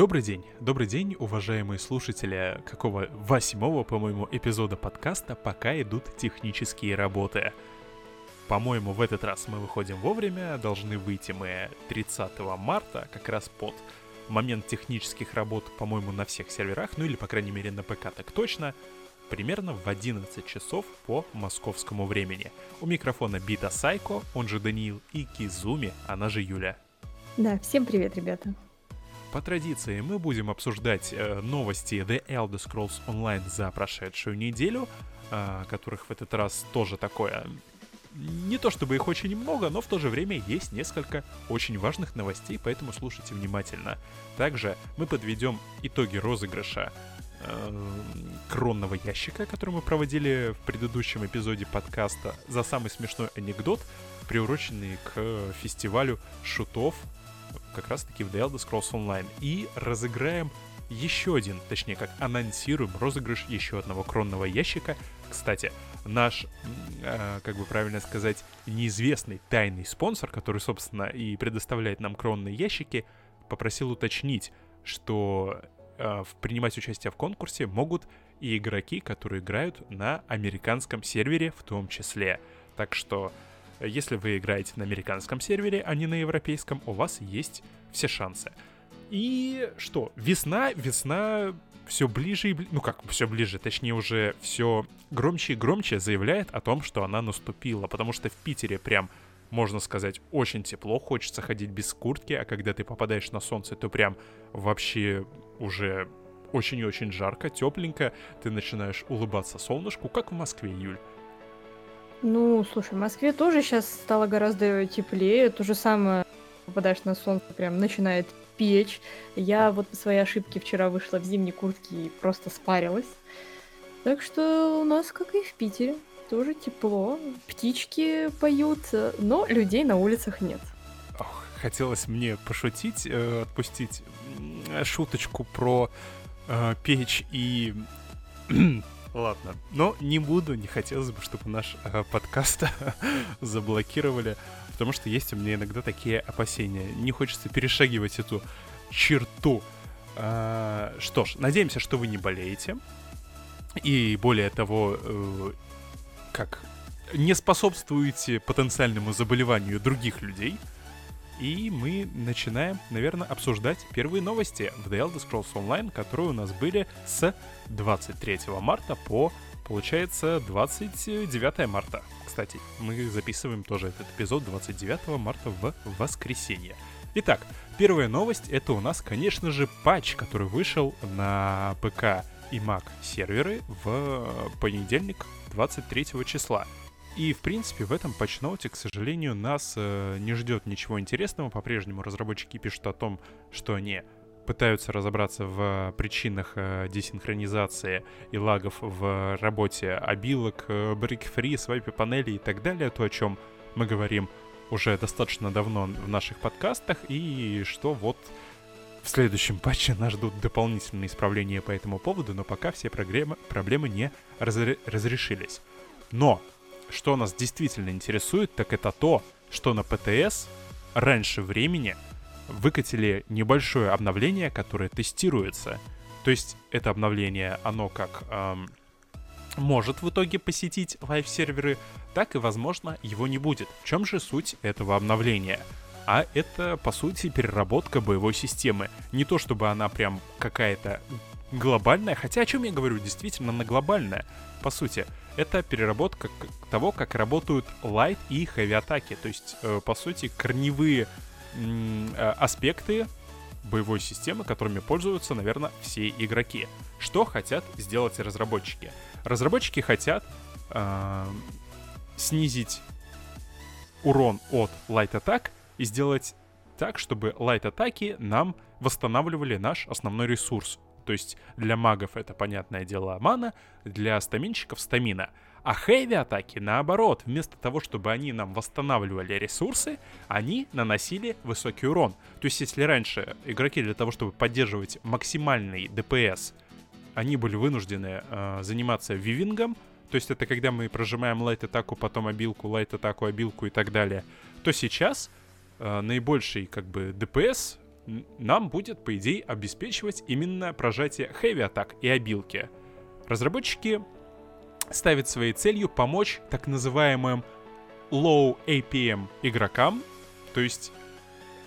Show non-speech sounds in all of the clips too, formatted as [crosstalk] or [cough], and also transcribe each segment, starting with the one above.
Добрый день, добрый день, уважаемые слушатели какого восьмого, по-моему, эпизода подкаста «Пока идут технические работы». По-моему, в этот раз мы выходим вовремя, должны выйти мы 30 марта, как раз под момент технических работ, по-моему, на всех серверах, ну или, по крайней мере, на ПК так точно, примерно в 11 часов по московскому времени. У микрофона Бита Сайко, он же Даниил, и Кизуми, она же Юля. Да, всем привет, ребята. По традиции мы будем обсуждать э, новости The Elder Scrolls Online за прошедшую неделю, э, которых в этот раз тоже такое... Не то чтобы их очень много, но в то же время есть несколько очень важных новостей, поэтому слушайте внимательно. Также мы подведем итоги розыгрыша э, кронного ящика, который мы проводили в предыдущем эпизоде подкаста за самый смешной анекдот, приуроченный к фестивалю шутов как раз-таки в The Elder Scrolls Online. И разыграем еще один, точнее как анонсируем розыгрыш еще одного кронного ящика. Кстати, наш, э, как бы правильно сказать, неизвестный тайный спонсор, который, собственно, и предоставляет нам кронные ящики, попросил уточнить, что э, принимать участие в конкурсе могут и игроки, которые играют на американском сервере в том числе. Так что если вы играете на американском сервере, а не на европейском, у вас есть все шансы. И что? Весна, весна все ближе и ближе, ну как все ближе, точнее уже все громче и громче заявляет о том, что она наступила, потому что в Питере прям можно сказать, очень тепло, хочется ходить без куртки, а когда ты попадаешь на солнце, то прям вообще уже очень и очень жарко, тепленько, ты начинаешь улыбаться солнышку, как в Москве, Юль. Ну, слушай, в Москве тоже сейчас стало гораздо теплее. То же самое, попадаешь на солнце, прям начинает печь. Я вот по своей ошибке вчера вышла в зимней куртке и просто спарилась. Так что у нас, как и в Питере, тоже тепло. Птички поют, но людей на улицах нет. Ох, хотелось мне пошутить, э, отпустить шуточку про э, печь и [clears throat] Ладно, но не буду, не хотелось бы, чтобы наш э, подкаст [laughs] заблокировали, потому что есть у меня иногда такие опасения. Не хочется перешагивать эту черту. А, что ж, надеемся, что вы не болеете. И более того, э, как не способствуете потенциальному заболеванию других людей. И мы начинаем, наверное, обсуждать первые новости в The Elder Scrolls Online, которые у нас были с 23 марта по, получается, 29 марта. Кстати, мы записываем тоже этот эпизод 29 марта в воскресенье. Итак, первая новость это у нас, конечно же, патч, который вышел на ПК и Mac серверы в понедельник 23 числа. И, в принципе, в этом патчноуте, к сожалению, нас э, не ждет ничего интересного. По-прежнему разработчики пишут о том, что они пытаются разобраться в причинах э, десинхронизации и лагов в работе обилок, э, брик-фри, свайпе панели и так далее, то, о чем мы говорим уже достаточно давно в наших подкастах, и что вот в следующем патче нас ждут дополнительные исправления по этому поводу, но пока все проблемы, проблемы не разре- разрешились. Но что нас действительно интересует, так это то, что на ПТС раньше времени выкатили небольшое обновление, которое тестируется. То есть это обновление, оно как эм, может в итоге посетить live -серверы, так и, возможно, его не будет. В чем же суть этого обновления? А это, по сути, переработка боевой системы. Не то, чтобы она прям какая-то глобальная, хотя о чем я говорю, действительно, она глобальная. По сути, это переработка того, как работают light и heavy атаки. То есть, э, по сути, корневые э, аспекты боевой системы, которыми пользуются, наверное, все игроки. Что хотят сделать разработчики? Разработчики хотят э, снизить урон от light атак и сделать так, чтобы light атаки нам восстанавливали наш основной ресурс то есть для магов это, понятное дело, мана, для стаминщиков стамина. А хэви атаки, наоборот, вместо того, чтобы они нам восстанавливали ресурсы, они наносили высокий урон. То есть если раньше игроки для того, чтобы поддерживать максимальный ДПС, они были вынуждены э, заниматься вивингом, то есть это когда мы прожимаем лайт-атаку, потом обилку, лайт-атаку, обилку и так далее, то сейчас э, наибольший как бы ДПС нам будет, по идее, обеспечивать именно прожатие Heavy Attack и обилки. Разработчики ставят своей целью помочь так называемым Low APM игрокам, то есть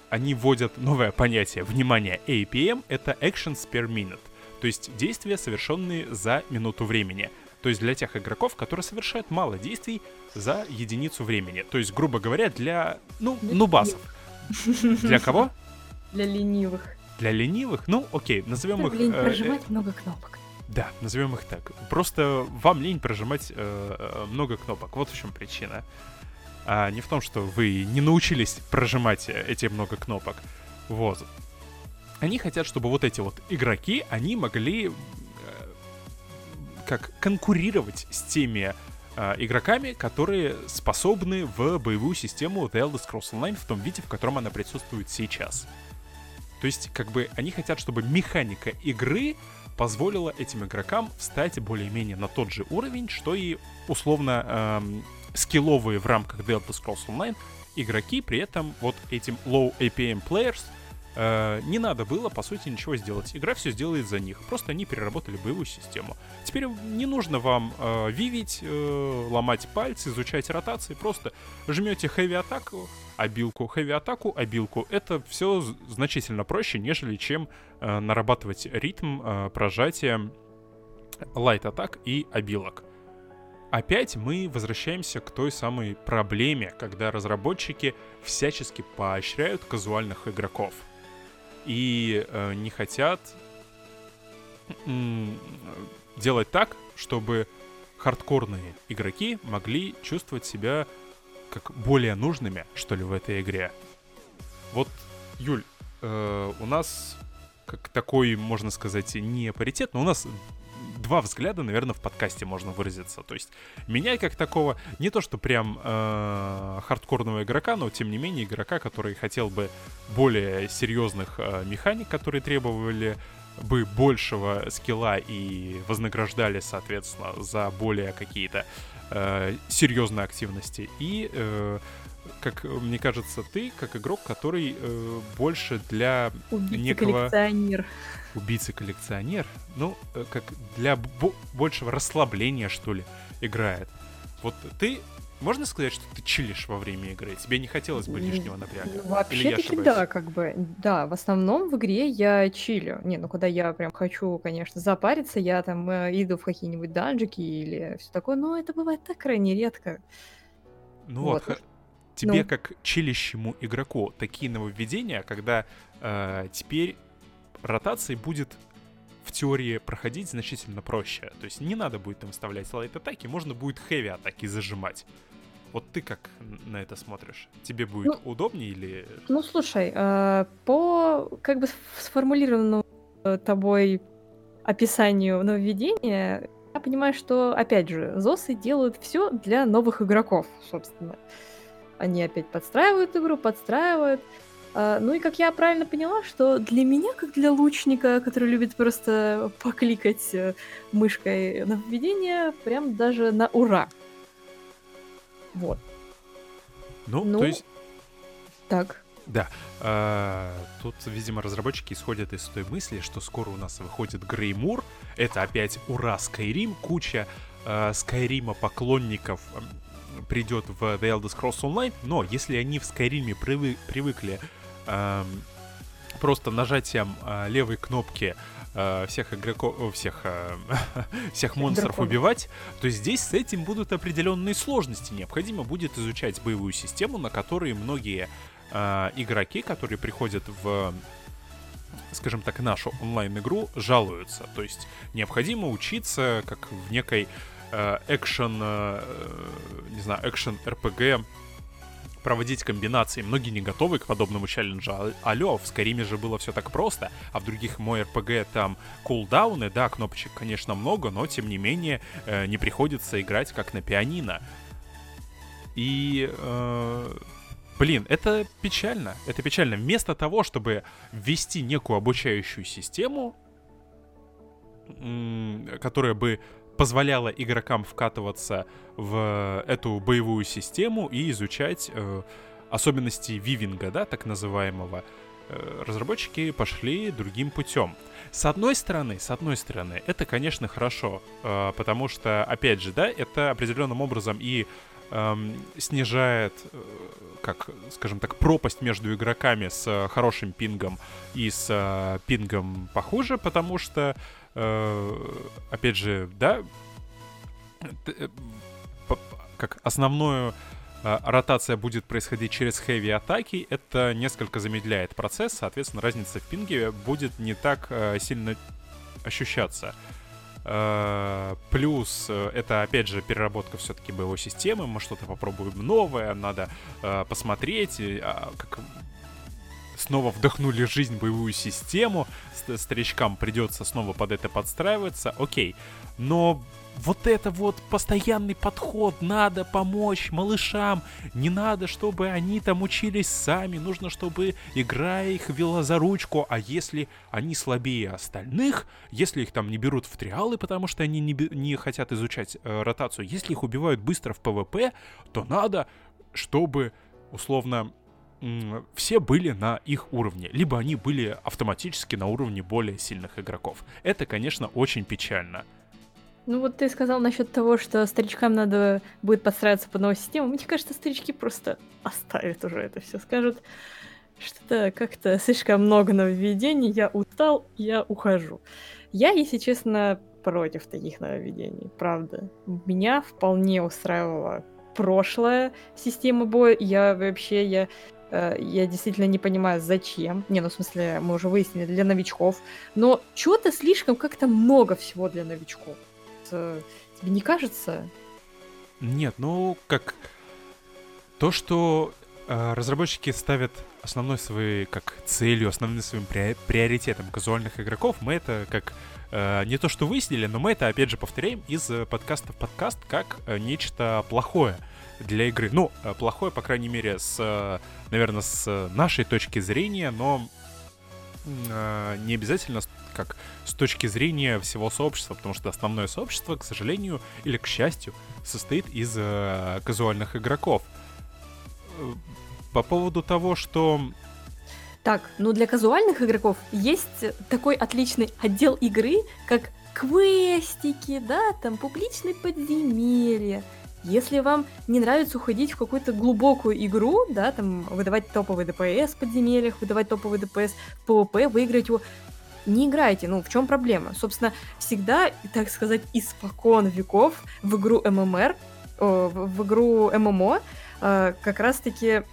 они вводят новое понятие. Внимание, APM — это Actions per Minute, то есть действия, совершенные за минуту времени. То есть для тех игроков, которые совершают мало действий за единицу времени. То есть, грубо говоря, для, ну, нубасов. Для кого? Для ленивых. Для ленивых? Ну, окей, назовем Да, их... блин, э, прожимать э, много кнопок. Да, назовем их так. Просто вам лень прожимать э, э, много кнопок. Вот в чем причина. А не в том, что вы не научились прожимать э, эти много кнопок. Вот. Они хотят, чтобы вот эти вот игроки, они могли э, как конкурировать с теми э, игроками, которые способны в боевую систему The Elder Scrolls Online в том виде, в котором она присутствует сейчас. То есть, как бы, они хотят, чтобы механика игры позволила этим игрокам встать более-менее на тот же уровень, что и условно эм, скилловые в рамках The Elder Scrolls Online игроки, при этом вот этим low APM players э, не надо было, по сути, ничего сделать. Игра все сделает за них. Просто они переработали боевую систему. Теперь не нужно вам э, вивить, э, ломать пальцы, изучать ротации. Просто жмете heavy атаку, обилку, heavy атаку, обилку. Это все значительно проще, нежели чем э, нарабатывать ритм э, прожатия light атак и обилок. Опять мы возвращаемся к той самой проблеме, когда разработчики всячески поощряют казуальных игроков и э, не хотят м, делать так, чтобы хардкорные игроки могли чувствовать себя как более нужными, что ли, в этой игре. Вот, Юль, э, у нас как такой, можно сказать, не паритет, но у нас два взгляда, наверное, в подкасте можно выразиться. То есть меня как такого, не то что прям э, хардкорного игрока, но тем не менее игрока, который хотел бы более серьезных э, механик, которые требовали бы большего скилла и вознаграждали, соответственно, за более какие-то э, серьезные активности. И, э, как мне кажется, ты, как игрок, который э, больше для некого коллекционер. убийца-коллекционер, ну, э, как для бо- большего расслабления, что ли, играет. Вот ты, можно сказать, что ты чилишь во время игры? Тебе не хотелось бы лишнего напряга? Вообще-таки да, как бы, да, в основном в игре я чилю. Не, ну когда я прям хочу, конечно, запариться, я там э, иду в какие-нибудь данжики или все такое, но это бывает так крайне редко. Ну вот, Вот. тебе Ну. как чилящему игроку такие нововведения, когда э, теперь ротации будет в теории проходить значительно проще. То есть не надо будет там вставлять лайт атаки, можно будет хэви атаки зажимать. Вот ты как на это смотришь? Тебе будет удобнее или... Ну, слушай, э, по как бы сформулированному э, тобой описанию нововведения, я понимаю, что, опять же, ЗОСы делают все для новых игроков, собственно. Они опять подстраивают игру, подстраивают. А, Ну и как я правильно поняла, что для меня, как для лучника, который любит просто покликать э, мышкой нововведение, прям даже на ура. Вот. Ну, Ну, то есть Так. Да, а, тут, видимо, разработчики исходят из той мысли, что скоро у нас выходит Греймур. Это опять ура Skyrim, куча а, Скайрима поклонников придет в The Elder Scrolls Online, но если они в Скайриме привы- привыкли ам, просто нажатием а, левой кнопки а, всех игроков, о, всех, а, [laughs] всех монстров драконов. убивать, то здесь с этим будут определенные сложности. Необходимо будет изучать боевую систему, на которой многие а, игроки, которые приходят в скажем так, нашу онлайн-игру, жалуются. То есть необходимо учиться, как в некой э, экшен, э, не знаю, экшен РПГ проводить комбинации. Многие не готовы к подобному челленджу. А- Алло, в Скайриме же было все так просто, а в других мой РПГ там кулдауны, да, кнопочек, конечно, много, но тем не менее э, не приходится играть как на пианино. И э, Блин, это печально. Это печально. Вместо того, чтобы ввести некую обучающую систему, которая бы позволяла игрокам вкатываться в эту боевую систему и изучать э, особенности вивинга, да, так называемого, э, разработчики пошли другим путем. С одной стороны, с одной стороны, это, конечно, хорошо, э, потому что, опять же, да, это определенным образом и эм, снижает, э, как, скажем так, пропасть между игроками с э, хорошим пингом и с э, пингом похуже, потому что, э, опять же, да, э, как основную э, ротация будет происходить через хэви атаки, это несколько замедляет процесс, соответственно, разница в пинге будет не так э, сильно ощущаться. Э, плюс э, это, опять же, переработка все-таки боевой системы. Мы что-то попробуем новое, надо э, посмотреть, а, как снова вдохнули жизнь боевую систему, старичкам придется снова под это подстраиваться, окей. Но вот это вот постоянный подход, надо помочь малышам, не надо, чтобы они там учились сами, нужно, чтобы игра их вела за ручку, а если они слабее остальных, если их там не берут в триалы, потому что они не, не хотят изучать э, ротацию, если их убивают быстро в ПВП, то надо, чтобы условно все были на их уровне, либо они были автоматически на уровне более сильных игроков. Это, конечно, очень печально. Ну вот ты сказал насчет того, что старичкам надо будет подстраиваться под новую систему. Мне кажется, старички просто оставят уже это все, скажут, что-то как-то слишком много нововведений, я устал, я ухожу. Я, если честно, против таких нововведений, правда. Меня вполне устраивала прошлая система боя. Я вообще, я я действительно не понимаю, зачем. Не, ну, в смысле, мы уже выяснили, для новичков. Но что-то слишком как-то много всего для новичков тебе не кажется? Нет, ну как то, что э, разработчики ставят основной своей как целью, основным своим приоритетом казуальных игроков, мы это как э, не то что выяснили, но мы это опять же повторяем из подкаста в подкаст как э, нечто плохое для игры. Ну, э, плохое, по крайней мере, с, э, наверное, с нашей точки зрения, но э, не обязательно как с точки зрения всего сообщества, потому что основное сообщество, к сожалению или к счастью, состоит из э, казуальных игроков. По поводу того, что так, ну для казуальных игроков есть такой отличный отдел игры, как квестики, да, там публичные подземелья. Если вам не нравится уходить в какую-то глубокую игру, да, там выдавать топовый ДПС в подземельях, выдавать топовый ДПС в ПВП, выиграть его, не играйте. Ну, в чем проблема? Собственно, всегда, так сказать, испокон веков в игру ММР, в, игру ММО э, как раз-таки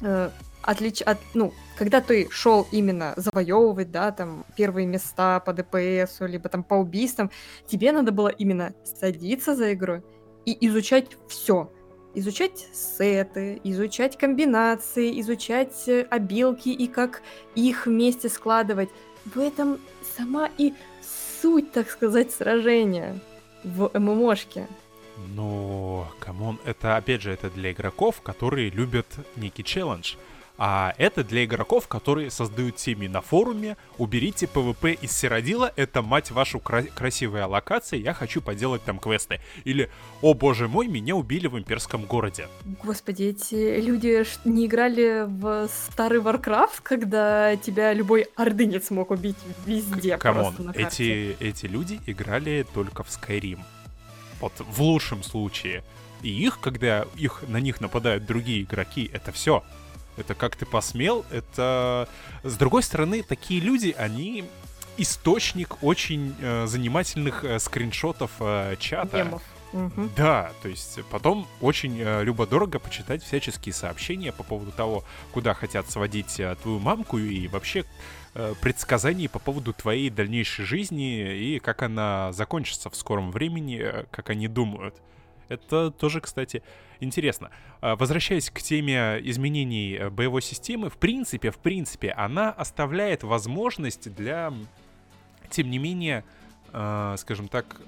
э, отлич... от, ну, когда ты шел именно завоевывать, да, там, первые места по ДПС, либо там по убийствам, тебе надо было именно садиться за игру и изучать все. Изучать сеты, изучать комбинации, изучать э, обилки и как их вместе складывать в этом сама и суть, так сказать, сражения в ММОшке. Ну, come on, это, опять же, это для игроков, которые любят некий челлендж. А это для игроков, которые создают семьи на форуме. Уберите PvP из Сиродила, это, мать вашу, кра- красивая локация, я хочу поделать там квесты. Или, о боже мой, меня убили в имперском городе. Господи, эти люди не играли в старый Warcraft, когда тебя любой ордынец мог убить везде Come on, эти, эти люди играли только в Skyrim. Вот в лучшем случае. И их, когда их, на них нападают другие игроки, это все. Это как ты посмел, это... С другой стороны, такие люди, они источник очень э, занимательных э, скриншотов э, чата. Мемов. Угу. Да, то есть потом очень э, любо-дорого почитать всяческие сообщения по поводу того, куда хотят сводить э, твою мамку и вообще э, предсказаний по поводу твоей дальнейшей жизни и как она закончится в скором времени, э, как они думают. Это тоже, кстати, интересно. А, возвращаясь к теме изменений э, боевой системы, в принципе, в принципе, она оставляет возможность для, тем не менее, э, скажем так,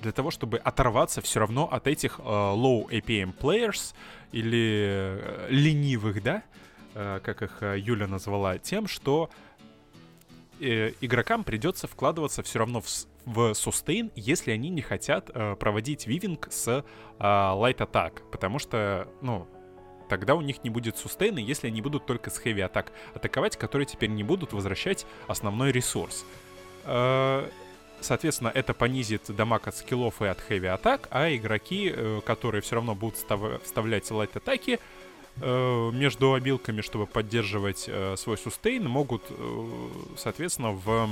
для того, чтобы оторваться все равно от этих э, low APM players или ленивых, да, как их Юля назвала, тем, что игрокам придется вкладываться все равно в, в сустейн, если они не хотят э, проводить вивинг с э, light attack, потому что, ну, тогда у них не будет сустейна, если они будут только с хэви атак атаковать, которые теперь не будут возвращать основной ресурс. Э, соответственно, это понизит дамаг от скиллов и от хэви атак, а игроки, э, которые все равно будут вставлять лайт атаки, э, между обилками, чтобы поддерживать свой сустейн, могут, соответственно, в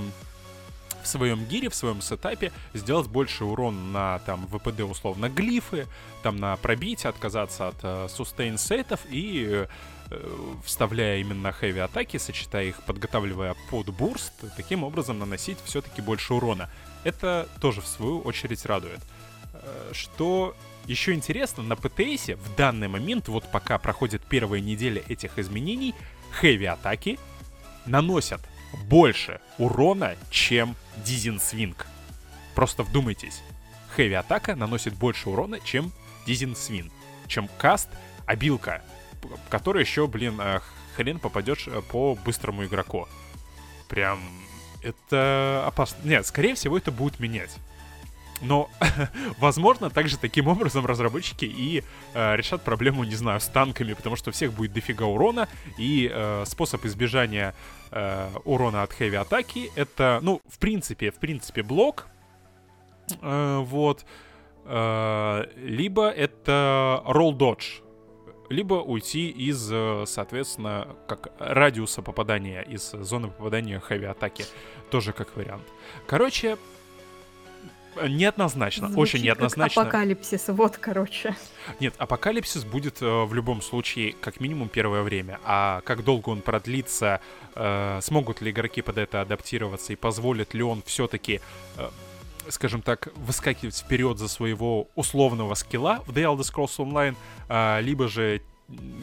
в своем гире, в своем сетапе сделать больше урон на там ВПД условно глифы, там на пробитие, отказаться от э, сустейн сетов и э, вставляя именно хэви атаки, сочетая их, подготавливая под бурст, таким образом наносить все-таки больше урона. Это тоже в свою очередь радует. Э, что еще интересно, на ПТСе в данный момент, вот пока проходит первая неделя этих изменений, хэви атаки наносят больше урона, чем Дизин Свинг. Просто вдумайтесь. Хэви атака наносит больше урона, чем Дизин Свин. Чем каст, обилка, которая еще, блин, э, хрен попадешь э, по быстрому игроку. Прям это опасно. Нет, скорее всего, это будет менять. Но, [laughs] возможно, также таким образом разработчики и э, решат проблему, не знаю, с танками, потому что у всех будет дофига урона, и э, способ избежания э, урона от хэви атаки это, ну, в принципе, в принципе, блок, э, вот, э, либо это dodge, либо уйти из, э, соответственно, как радиуса попадания, из зоны попадания хэви атаки, тоже как вариант. Короче, неоднозначно, Звучит очень неоднозначно. Как апокалипсис, вот, короче. Нет, апокалипсис будет э, в любом случае как минимум первое время, а как долго он продлится, э, смогут ли игроки под это адаптироваться и позволит ли он все-таки э, скажем так, выскакивать вперед за своего условного скилла в The Elder Scrolls Online, э, либо же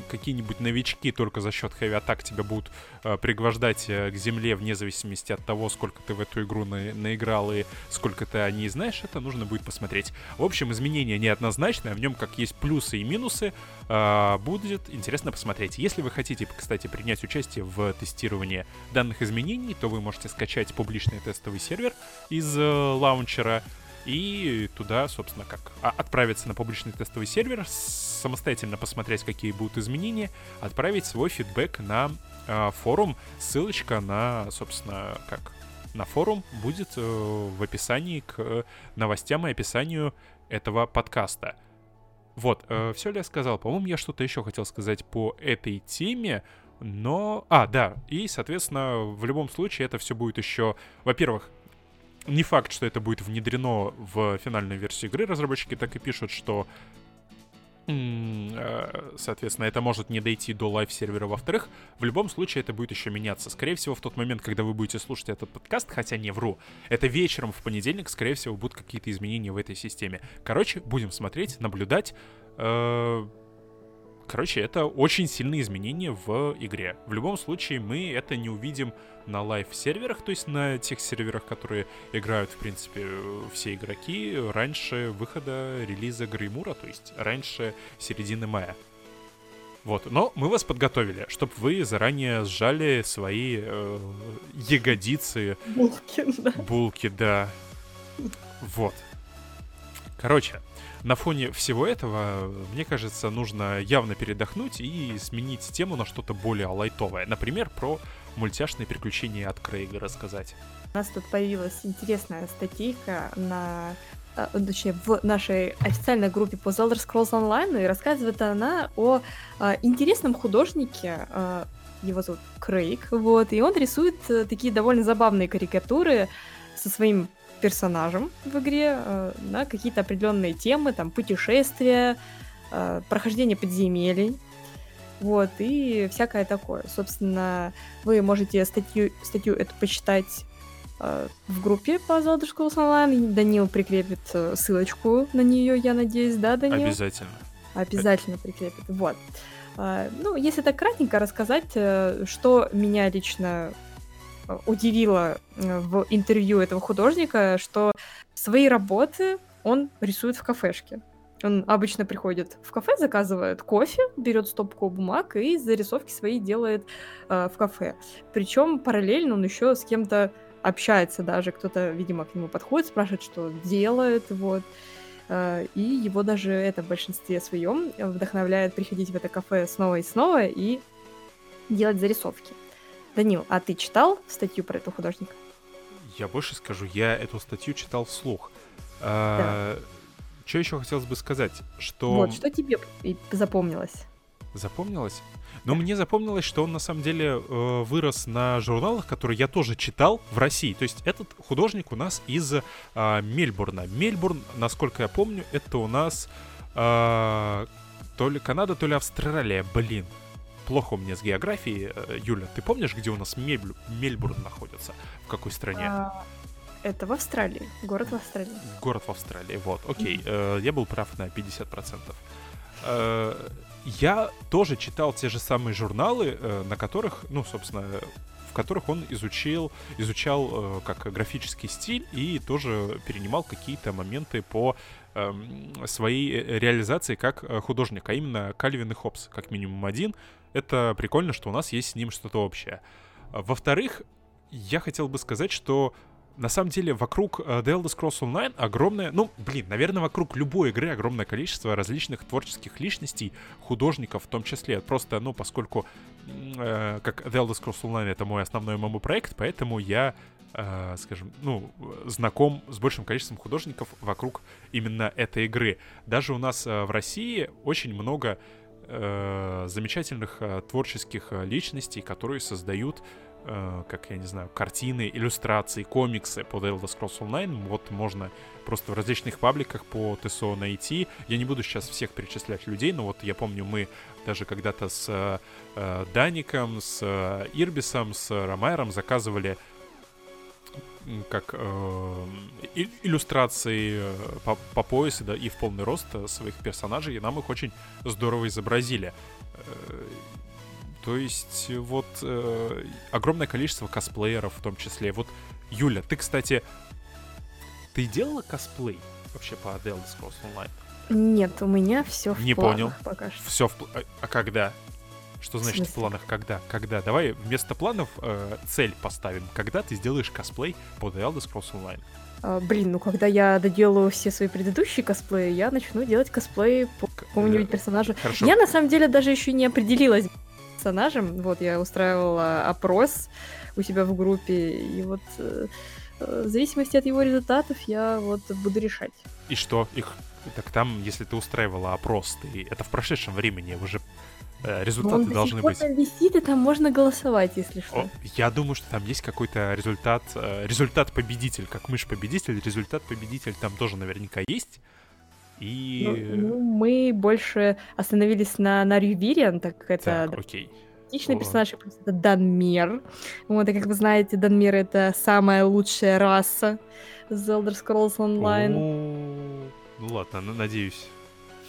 какие-нибудь новички только за счет хэви атак тебя будут э, пригвождать э, к земле вне зависимости от того, сколько ты в эту игру на, наиграл и сколько ты о ней знаешь, это нужно будет посмотреть. В общем, изменения неоднозначные, в нем как есть плюсы и минусы, э, будет интересно посмотреть. Если вы хотите, кстати, принять участие в тестировании данных изменений, то вы можете скачать публичный тестовый сервер из э, лаунчера, и туда, собственно, как а, отправиться на публичный тестовый сервер, самостоятельно посмотреть, какие будут изменения, отправить свой фидбэк на э, форум. Ссылочка на, собственно, как на форум будет э, в описании к новостям и описанию этого подкаста. Вот, э, все ли я сказал? По-моему, я что-то еще хотел сказать по этой теме, но... А, да, и, соответственно, в любом случае это все будет еще, во-первых, не факт, что это будет внедрено в финальную версию игры. Разработчики так и пишут, что э, соответственно, это может не дойти до live -сервера. Во-вторых, в любом случае это будет еще меняться. Скорее всего, в тот момент, когда вы будете слушать этот подкаст, хотя не вру, это вечером в понедельник, скорее всего, будут какие-то изменения в этой системе. Короче, будем смотреть, наблюдать. Э, Короче, это очень сильные изменения в игре. В любом случае, мы это не увидим на live -серверах, то есть на тех серверах, которые играют, в принципе, все игроки раньше выхода релиза Греймура, то есть раньше середины мая. Вот, но мы вас подготовили, чтобы вы заранее сжали свои э, ягодицы. Булки, да. Булки, да. Вот. Короче, на фоне всего этого, мне кажется, нужно явно передохнуть и сменить тему на что-то более лайтовое. Например, про мультяшные приключения от Крейга рассказать. У нас тут появилась интересная статейка на э, точнее, в нашей официальной группе по Elder Scrolls Online, и рассказывает она о а, интересном художнике, а, его зовут Крейг, вот, и он рисует такие довольно забавные карикатуры со своим персонажем в игре э, на какие-то определенные темы, там путешествия, э, прохождение подземелий, вот, и всякое такое. Собственно, вы можете статью, статью эту почитать э, в группе по Zelda Schools Online. Данил прикрепит э, ссылочку на нее, я надеюсь, да, Данил? Обязательно. Обязательно прикрепит, вот. Uh, ну, если так кратенько рассказать, что меня лично удивило э, в интервью этого художника, что свои работы он рисует в кафешке. Он обычно приходит в кафе, заказывает кофе, берет стопку бумаг и зарисовки свои делает э, в кафе. Причем параллельно он еще с кем-то общается даже. Кто-то, видимо, к нему подходит, спрашивает, что делает. Вот. э, и его даже это в большинстве своем вдохновляет приходить в это кафе снова и снова и делать зарисовки. Данил, а ты читал статью про этого художника? Я больше скажу, я эту статью читал вслух. А, да. Что еще хотелось бы сказать, что... Вот, что тебе запомнилось? Запомнилось? Но мне запомнилось, что он на самом деле э, вырос на журналах, которые я тоже читал в России. То есть этот художник у нас из э, Мельбурна. Мельбурн, насколько я помню, это у нас э, то ли Канада, то ли Австралия. Блин, плохо у меня с географией. Э, Юля, ты помнишь, где у нас Мельб... Мельбурн находится? В какой стране? А, это в Австралии. Город в Австралии. Город в Австралии, вот, окей. Э, я был прав на 50%. Э, я тоже читал те же самые журналы, э, на которых, ну, собственно, в которых он изучил, изучал э, как графический стиль и тоже перенимал какие-то моменты по эм, своей реализации как художник, а именно Кальвин и Хопс, как минимум один. Это прикольно, что у нас есть с ним что-то общее. Во-вторых, я хотел бы сказать, что на самом деле вокруг uh, The Elder Scrolls Online огромное, ну, блин, наверное, вокруг любой игры огромное количество различных творческих личностей, художников в том числе. Просто, ну, поскольку uh, как The Elder Scrolls Online это мой основной ММО-проект, поэтому я, uh, скажем, ну, знаком с большим количеством художников вокруг именно этой игры. Даже у нас в России очень много замечательных творческих личностей, которые создают э, как, я не знаю, картины, иллюстрации, комиксы по The Elder Scrolls Online. Вот можно просто в различных пабликах по ТСО найти. Я не буду сейчас всех перечислять людей, но вот я помню, мы даже когда-то с э, Даником, с э, Ирбисом, с Ромайром заказывали как э, иллюстрации э, по, по поясу да, и в полный рост своих персонажей, и нам их очень здорово изобразили. Э, то есть вот э, огромное количество косплееров в том числе. Вот, Юля, ты, кстати, ты делала косплей вообще по Elder Scrolls Online? Нет, у меня все в Не понял. пока что. Все в а, а когда? Что значит в, в планах когда? Когда? Давай вместо планов э, цель поставим. Когда ты сделаешь косплей по The Elder Scrolls Online? А, блин, ну когда я доделаю все свои предыдущие косплеи, я начну делать косплей по какому-нибудь персонажу. Хорошо. Я на самом деле даже еще не определилась персонажем. Вот я устраивала опрос у себя в группе, и вот э, э, в зависимости от его результатов я вот буду решать. И что? Их так там, если ты устраивала опрос, ты это в прошедшем времени уже э, результаты он должны быть. Там висит, и там можно голосовать, если что. О, я думаю, что там есть какой-то результат, э, результат победитель, как мышь победитель, результат победитель там тоже наверняка есть. И... Ну, ну, мы больше остановились на, на Рювириан, так как это... Так, окей. Отличный персонаж, это Данмер. Вот, и как вы знаете, Данмер — это самая лучшая раса из Elder Scrolls Online. Ну ладно, надеюсь.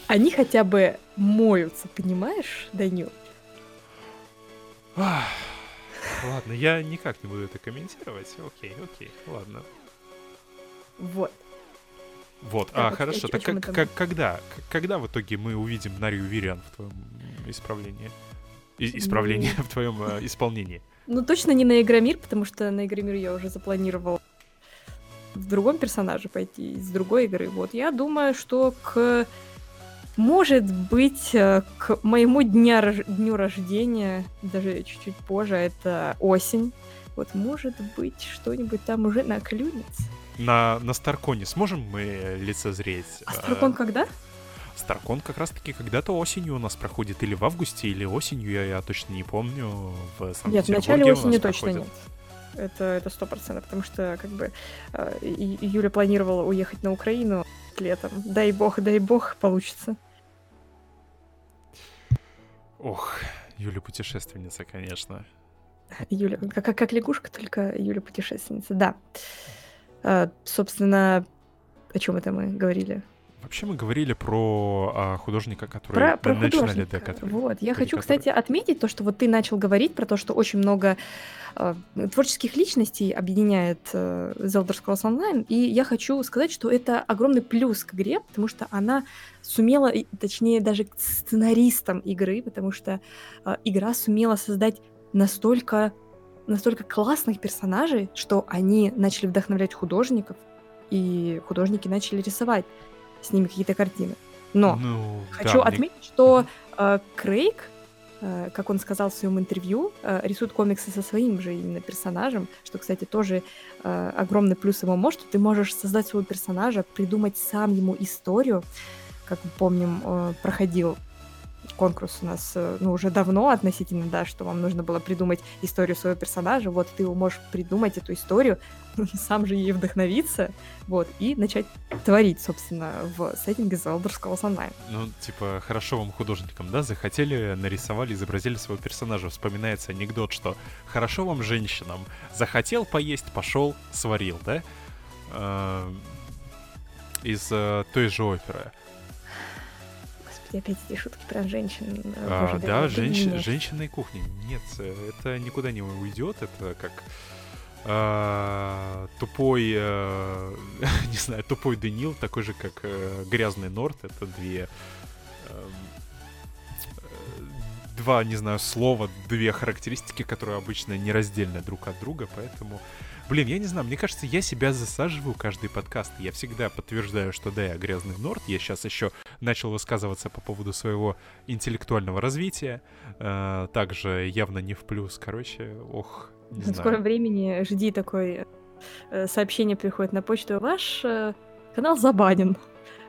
Они хотя бы моются, понимаешь, Данил? Ладно, я никак не буду это комментировать. Окей, окей, ладно. Вот. Вот, а, вот хорошо, так как, как, когда, когда в итоге мы увидим Нарию Вириан в твоем исправлении? И, исправлении, ну... в твоем э, исполнении? Ну, точно не на Игромир, потому что на Игромир я уже запланировал в другом персонаже пойти, из другой игры. Вот, я думаю, что к... Может быть, э, к моему дня, дню рождения, даже чуть-чуть позже, это осень, вот, может быть, что-нибудь там уже наклюнется на, на Старконе сможем мы лицезреть? А Старкон когда? Старкон как раз-таки когда-то осенью у нас проходит, или в августе, или осенью, я, я точно не помню. В нет, в начале осени точно нет. Это это сто процентов, потому что как бы э, Юля планировала уехать на Украину летом. Дай бог, дай бог, получится. Ох, Юля путешественница, конечно. Юля, как, как лягушка, только Юля путешественница, да. А, собственно, о чем это мы говорили? Вообще мы говорили про а, художника, который про, про начинали, да, который, Вот, я хочу, который... кстати, отметить то, что вот ты начал говорить про то, что очень много творческих личностей объединяет э, The Elder Scrolls Online, и я хочу сказать, что это огромный плюс к игре, потому что она сумела, точнее даже к сценаристам игры, потому что э, игра сумела создать настолько настолько классных персонажей, что они начали вдохновлять художников, и художники начали рисовать. с ними какие-то картины. Но Ну, хочу да, мне- отметить, что э, Крейг, э, как он сказал в своем интервью, э, рисует комиксы со своим же именно персонажем, что, кстати, тоже э, огромный плюс ему что ты можешь создать своего персонажа, придумать сам ему историю. Как мы помним, э, проходил конкурс у нас э, ну, уже давно относительно, да, что вам нужно было придумать историю своего персонажа. Вот ты можешь придумать эту историю, [laughs] сам же ей вдохновиться, вот, и начать творить, собственно, в сеттинге Scrolls Online. Ну, типа, хорошо вам художникам, да, захотели, нарисовали, изобразили своего персонажа. Вспоминается анекдот, что хорошо вам женщинам, захотел поесть, пошел, сварил, да? Э, Из э, той же оперы. Господи, опять эти шутки про женщин. э, А, боже, да, да, женщ- нет. женщина и кухня. Нет, э, это никуда не уйдет. Это как а, тупой, э, [laughs] не знаю, тупой Данил, такой же, как э, грязный Норт. Это две эм, э, два, не знаю, слова, две характеристики, которые обычно нераздельны друг от друга, поэтому... Блин, я не знаю, мне кажется, я себя засаживаю каждый подкаст. Я всегда подтверждаю, что да, я грязный норд. Я сейчас еще начал высказываться по поводу своего интеллектуального развития. Э, также явно не в плюс. Короче, ох, не В знаю. скором времени жди такое э, сообщение приходит на почту. Ваш э, канал забанен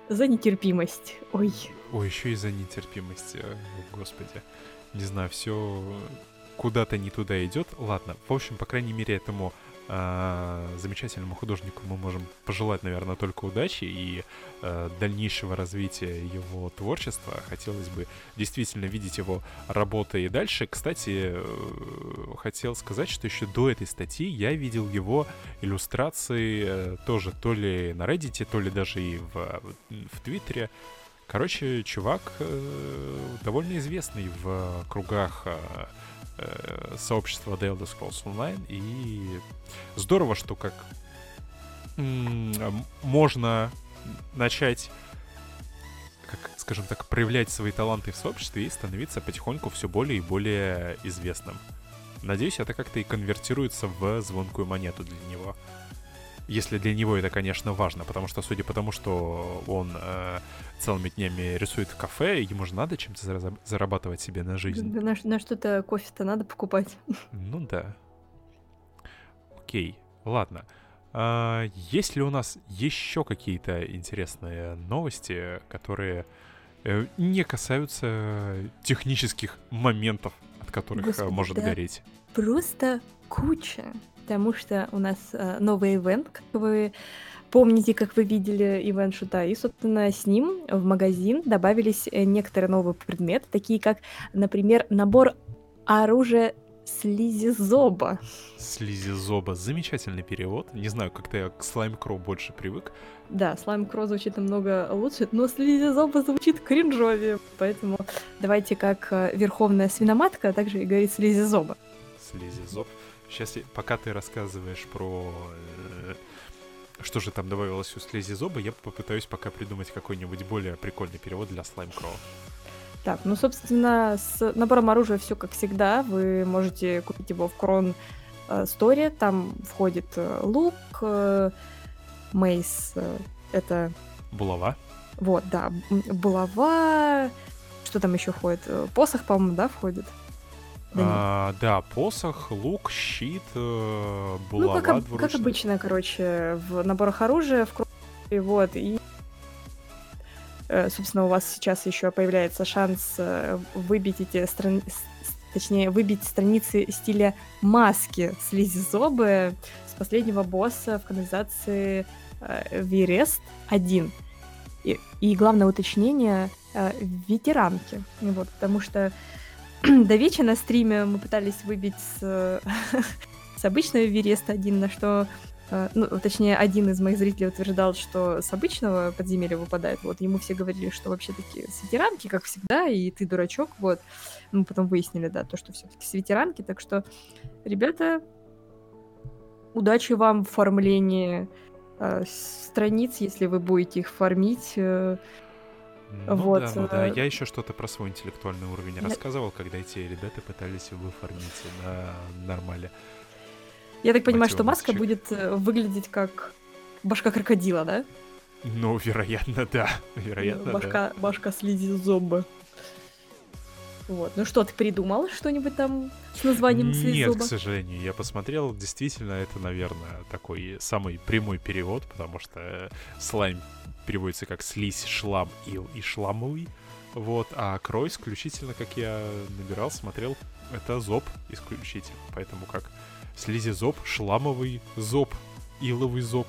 за нетерпимость. Ой, Ой, еще из-за нетерпимости, э, господи. Не знаю, все куда-то не туда идет. Ладно, в общем, по крайней мере, этому а, замечательному художнику мы можем пожелать, наверное, только удачи и э, дальнейшего развития его творчества. Хотелось бы действительно видеть его работы и дальше. Кстати, э, хотел сказать, что еще до этой статьи я видел его иллюстрации э, тоже то ли на Reddit, то ли даже и в, в Твиттере. Короче, чувак э, довольно известный в кругах э, э, сообщества The Elder Scrolls Online. И здорово, что как можно начать как, скажем так, проявлять свои таланты в сообществе и становиться потихоньку все более и более известным. Надеюсь, это как-то и конвертируется в звонкую монету для него. Если для него это, конечно, важно, потому что, судя по тому, что он э, целыми днями рисует в кафе, ему же надо чем-то зарабатывать себе на жизнь. на, на что-то кофе-то надо покупать. [laughs] Ну да. Окей, ладно. А, есть ли у нас еще какие-то интересные новости, которые э, не касаются технических моментов, от которых э, Господи, может да. гореть? Просто куча. Потому что у нас э, новый ивент, как вы помните, как вы видели ивент шута, и, собственно, с ним в магазин добавились э, некоторые новые предметы, такие как, например, набор оружия слизизоба. Слизизоба. Замечательный перевод. Не знаю, как-то я к Слайм Кроу больше привык. Да, слайм кро звучит намного лучше, но слизизоба звучит кринжовее. Поэтому давайте как э, верховная свиноматка, а также и говорит слизизоба. Слизизоб. Сейчас, я- пока ты рассказываешь про... э, что же там добавилось у слизизоба, я попытаюсь пока придумать какой-нибудь более прикольный перевод для Слайм Кроу. Так, ну, собственно, с набором оружия все как всегда. Вы можете купить его в Крон э, Сторе. Там входит э, лук, э, мейс, э, это Булава. вот, да, булава. Что там еще входит? Э, Посох, по-моему, да, входит? Да. А, да, посох, лук, щит, э, ну, булава как, об- как обычно, короче, в наборах оружия, в Кроне, вот, и э, собственно, у вас сейчас еще появляется шанс э, выбить эти страни... точнее, выбить страницы стиля маски слизизобы с последнего босса в канализации э, Вирест 1. И, и главное уточнение э, ветеранки. Вот, потому что [clears throat] до вечера на стриме мы пытались выбить с, [laughs] с обычного Вереста 1, на что э, ну, точнее, один из моих зрителей утверждал, что с обычного подземелья выпадает. Вот ему все говорили, что вообще-таки с ветеранки, как всегда, и ты дурачок. Вот. Мы потом выяснили, да, то, что все-таки с ветеранки. Так что, ребята, удачи вам в оформлении э, страниц, если вы будете их фармить. э, Ну вот, да, ну да. э, Я еще что-то про свой интеллектуальный уровень Я- рассказывал, когда эти ребята пытались его фармить на нормале. Я так понимаю, что маска будет э, выглядеть как башка крокодила, да? Ну, вероятно, да. Вероятно, башка, да. Башка слизи зомба. Вот. Ну что, ты придумал что-нибудь там с названием Нет, к сожалению. Я посмотрел, действительно, это, наверное, такой самый прямой перевод, потому что слайм переводится как слизь, шлам, ил и шламовый. Вот, а крой исключительно, как я набирал, смотрел, это зоб исключительно. Поэтому как слизи зоб, шламовый зоб, иловый зоб.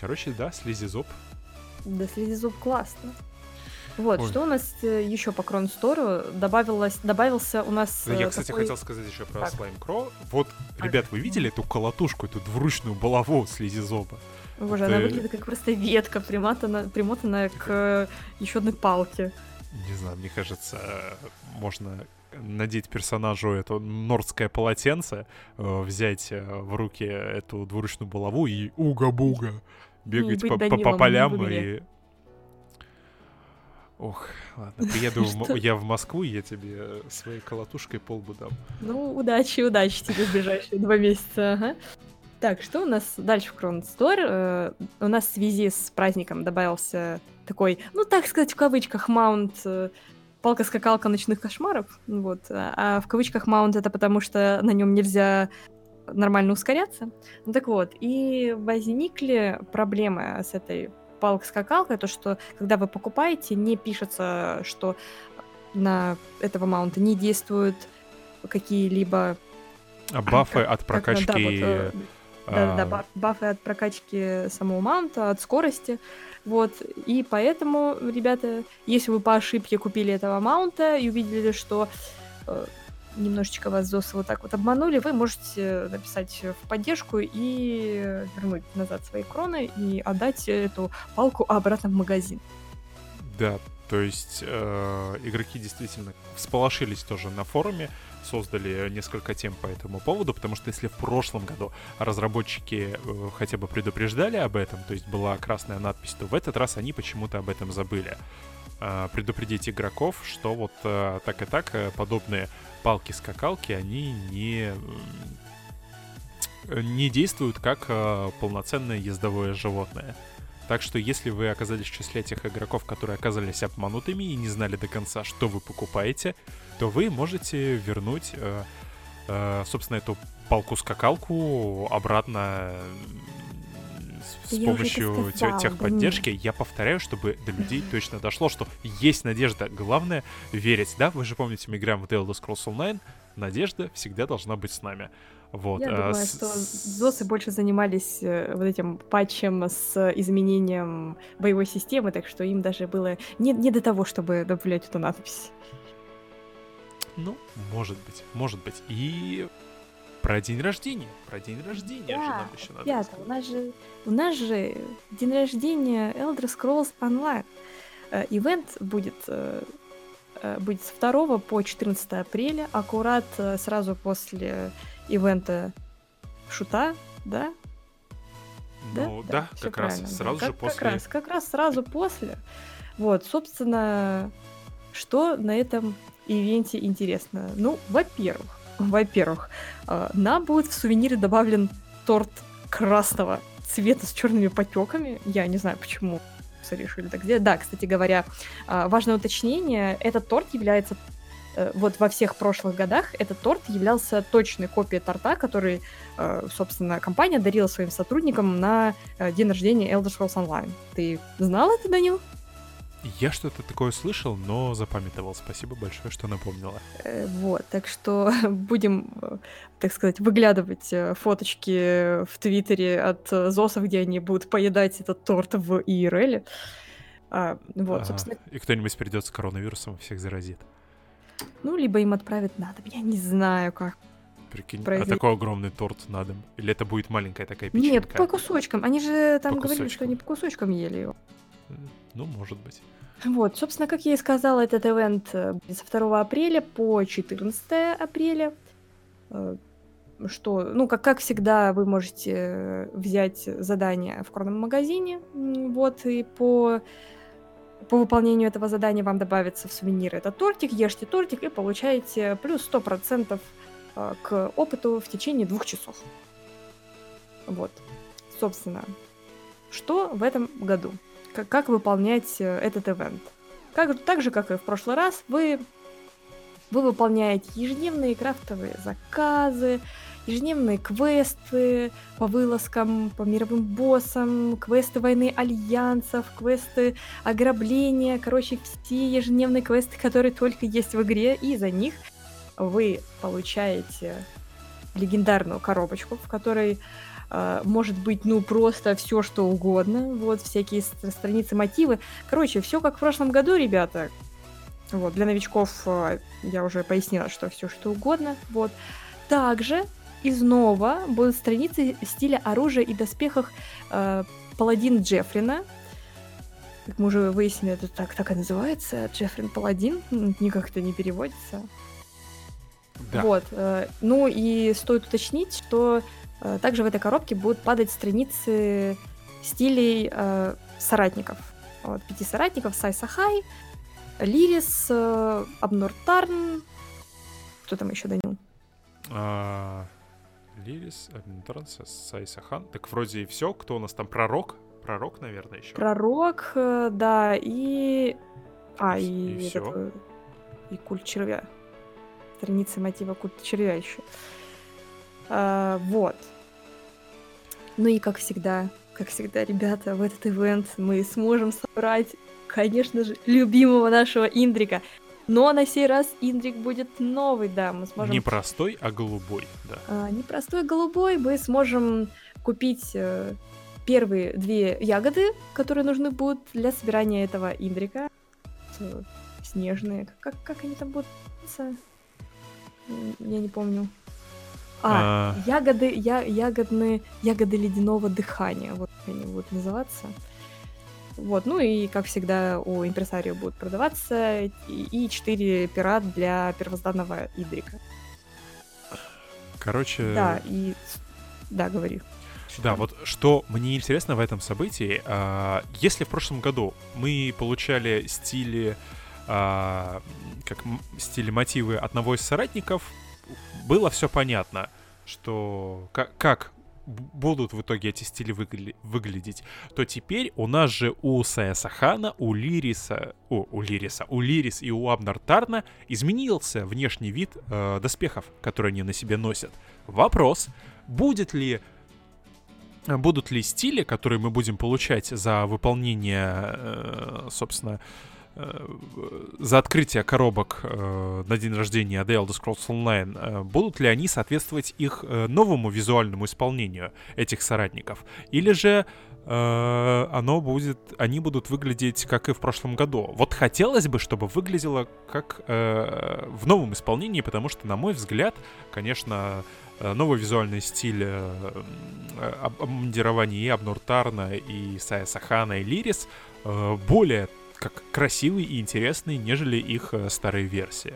Короче, да, слизи зоб. Да, слизи зоб классно. Вот, Ой. что у нас э, еще по Кронстору добавилось, добавился у нас... Я, кстати, такой... хотел сказать еще про Слайм Кро. Вот, ребят, вы видели эту колотушку, эту двуручную булаву слизи зоба? Боже, Это... она выглядит как просто ветка, примотана, примотанная к э, еще одной палке. Не знаю, мне кажется, можно надеть персонажу это нордское полотенце, э, взять в руки эту двуручную булаву и уга-буга бегать по, по, по полям и Ох, ладно, приеду в, [laughs] я в Москву, и я тебе своей колотушкой полбу дам. Ну, удачи, удачи тебе в ближайшие два месяца, ага. Так, что у нас дальше в Крон Стор? Э, у нас в связи с праздником добавился такой, ну, так сказать, в кавычках, маунт э, палка-скакалка ночных кошмаров. Вот. А в кавычках маунт это потому, что на нем нельзя нормально ускоряться. Ну так вот, и возникли проблемы с этой палка-скакалка, то, что когда вы покупаете, не пишется, что на этого маунта не действуют какие-либо... А бафы как, от прокачки... Как, да, вот, э, да, да, да, бафы от прокачки самого маунта, от скорости. Вот, и поэтому, ребята, если вы по ошибке купили этого маунта и увидели, что э, немножечко вас ЗОСы вот так вот обманули, вы можете написать в поддержку и вернуть назад свои кроны и отдать эту палку обратно в магазин. Да, то есть э, игроки действительно всполошились тоже на форуме, создали несколько тем по этому поводу, потому что если в прошлом году разработчики э, хотя бы предупреждали об этом, то есть была красная надпись, то в этот раз они почему-то об этом забыли. Э, предупредить игроков, что вот э, так и так э, подобные палки-скакалки, они не не действуют как э, полноценное ездовое животное. Так что если вы оказались в числе тех игроков, которые оказались обманутыми и не знали до конца, что вы покупаете, то вы можете вернуть, э, э, собственно, эту палку-скакалку обратно с Я помощью сказала, техподдержки. Да Я повторяю, чтобы до людей [laughs] точно дошло, что есть надежда. Главное верить, да? Вы же помните, мы играем в The Elder Scrolls Online. Надежда всегда должна быть с нами. Вот. Я а, думаю, с... что ЗОСы больше занимались э, вот этим патчем с изменением боевой системы, так что им даже было не, не до того, чтобы добавлять эту надпись. Ну, может быть, может быть. И про день рождения. Про день рождения да, же нам еще надо. Ребята, у нас же у нас же день рождения Elder Scrolls Online. Э, ивент будет э, будет с 2 по 14 апреля, аккурат сразу после ивента шута, да? Ну да, да как раз сразу как, же после. Как раз, как раз сразу после. Вот, собственно, что на этом ивенте интересно? Ну, во-первых, во-первых, э, нам будет в сувениры добавлен торт красного цвета с черными потеками. Я не знаю, почему решили так сделать. Да, кстати говоря, э, важное уточнение. Этот торт является вот во всех прошлых годах этот торт являлся точной копией торта, который, э, собственно, компания дарила своим сотрудникам на э, день рождения Elder Scrolls Online. Ты знал это, Данил? Я что-то такое слышал, но запамятовал. Спасибо большое, что напомнила. Вот, так что [laughs] будем, так сказать, выглядывать фоточки в Твиттере от ЗОСов, где они будут поедать этот торт в ИРЛ. А, вот, собственно... И кто-нибудь придет с коронавирусом и всех заразит. Ну, либо им отправят на дом. Я не знаю, как. Прикинь, а произойдет. а такой огромный торт на дом? Или это будет маленькая такая печенька? Нет, по кусочкам. Они же там по говорили, кусочкам. что они по кусочкам ели его. Ну, может быть. Вот, собственно, как я и сказала, этот ивент э, со 2 апреля по 14 апреля. Э, что, ну, как, как всегда, вы можете взять задание в кроном магазине, вот, и по по выполнению этого задания вам добавится в сувениры этот тортик, ешьте тортик и получаете плюс 100% а, к опыту в течение двух часов. Вот. Собственно, что в этом году? Как, как выполнять э, этот ивент? Как, так же, как и в прошлый раз, вы, вы выполняете ежедневные крафтовые заказы, ежедневные квесты по вылазкам, по мировым боссам, квесты войны альянсов, квесты ограбления, короче, все ежедневные квесты, которые только есть в игре, и за них вы получаете легендарную коробочку, в которой э, может быть, ну, просто все что угодно, вот, всякие страницы, мотивы. Короче, все как в прошлом году, ребята. Вот, для новичков э, я уже пояснила, что все что угодно, вот. Также из нового будут страницы стиля оружия и доспехах э, Паладин Джеффрина. Как мы уже выяснили, это так, так и называется. Джеффрин Паладин. Никак это не переводится. Да. Вот. Э, ну и стоит уточнить, что э, также в этой коробке будут падать страницы стилей э, соратников. Вот, пяти соратников. Сай Сахай, Лирис, э, Абнортарн. Кто там еще, Данил? А, Лирис, Транс, Сайсахан. Так вроде и все. Кто у нас там? Пророк? Пророк, наверное, еще. Пророк, э, да, и... А, и... И, этот... Э, и культ червя. Страницы мотива культа червя еще. А, вот. Ну и как всегда, как всегда, ребята, в этот ивент мы сможем собрать, конечно же, любимого нашего Индрика. Но на сей раз Индрик будет новый, да, мы сможем... Не простой, а голубой, да. А, не простой, а голубой, мы сможем купить э, первые две ягоды, которые нужны будут для собирания этого Индрика. Снежные, как, как они там будут Я не помню. А, а... ягоды, я, ягодные, ягоды ледяного дыхания, вот они будут называться. Вот, ну и, как всегда, у импресарио будут продаваться и 4 пират для первозданного Идрика. Короче... Да, и... Да, говори. Да, вот что мне интересно в этом событии, а, если в прошлом году мы получали стили, а, как стили мотивы одного из соратников, было все понятно, что как, как будут в итоге эти стили выгля- выглядеть, то теперь у нас же у Саясахана, у Лириса, о, у Лириса, у Лирис и у Абнартарна изменился внешний вид э, доспехов, которые они на себе носят. Вопрос, будет ли будут ли стили, которые мы будем получать за выполнение, э, собственно, Э, за открытие коробок э, на день рождения The Elder Scrolls Online, э, будут ли они соответствовать их э, новому визуальному исполнению этих соратников? Или же э, оно будет, они будут выглядеть как и в прошлом году? Вот хотелось бы, чтобы выглядело как э, в новом исполнении, потому что, на мой взгляд, конечно, э, новый визуальный стиль э, обмундирования и Абнуртарна, и Сая Сахана, и Лирис э, более как красивый и интересный, нежели их э, старые версии.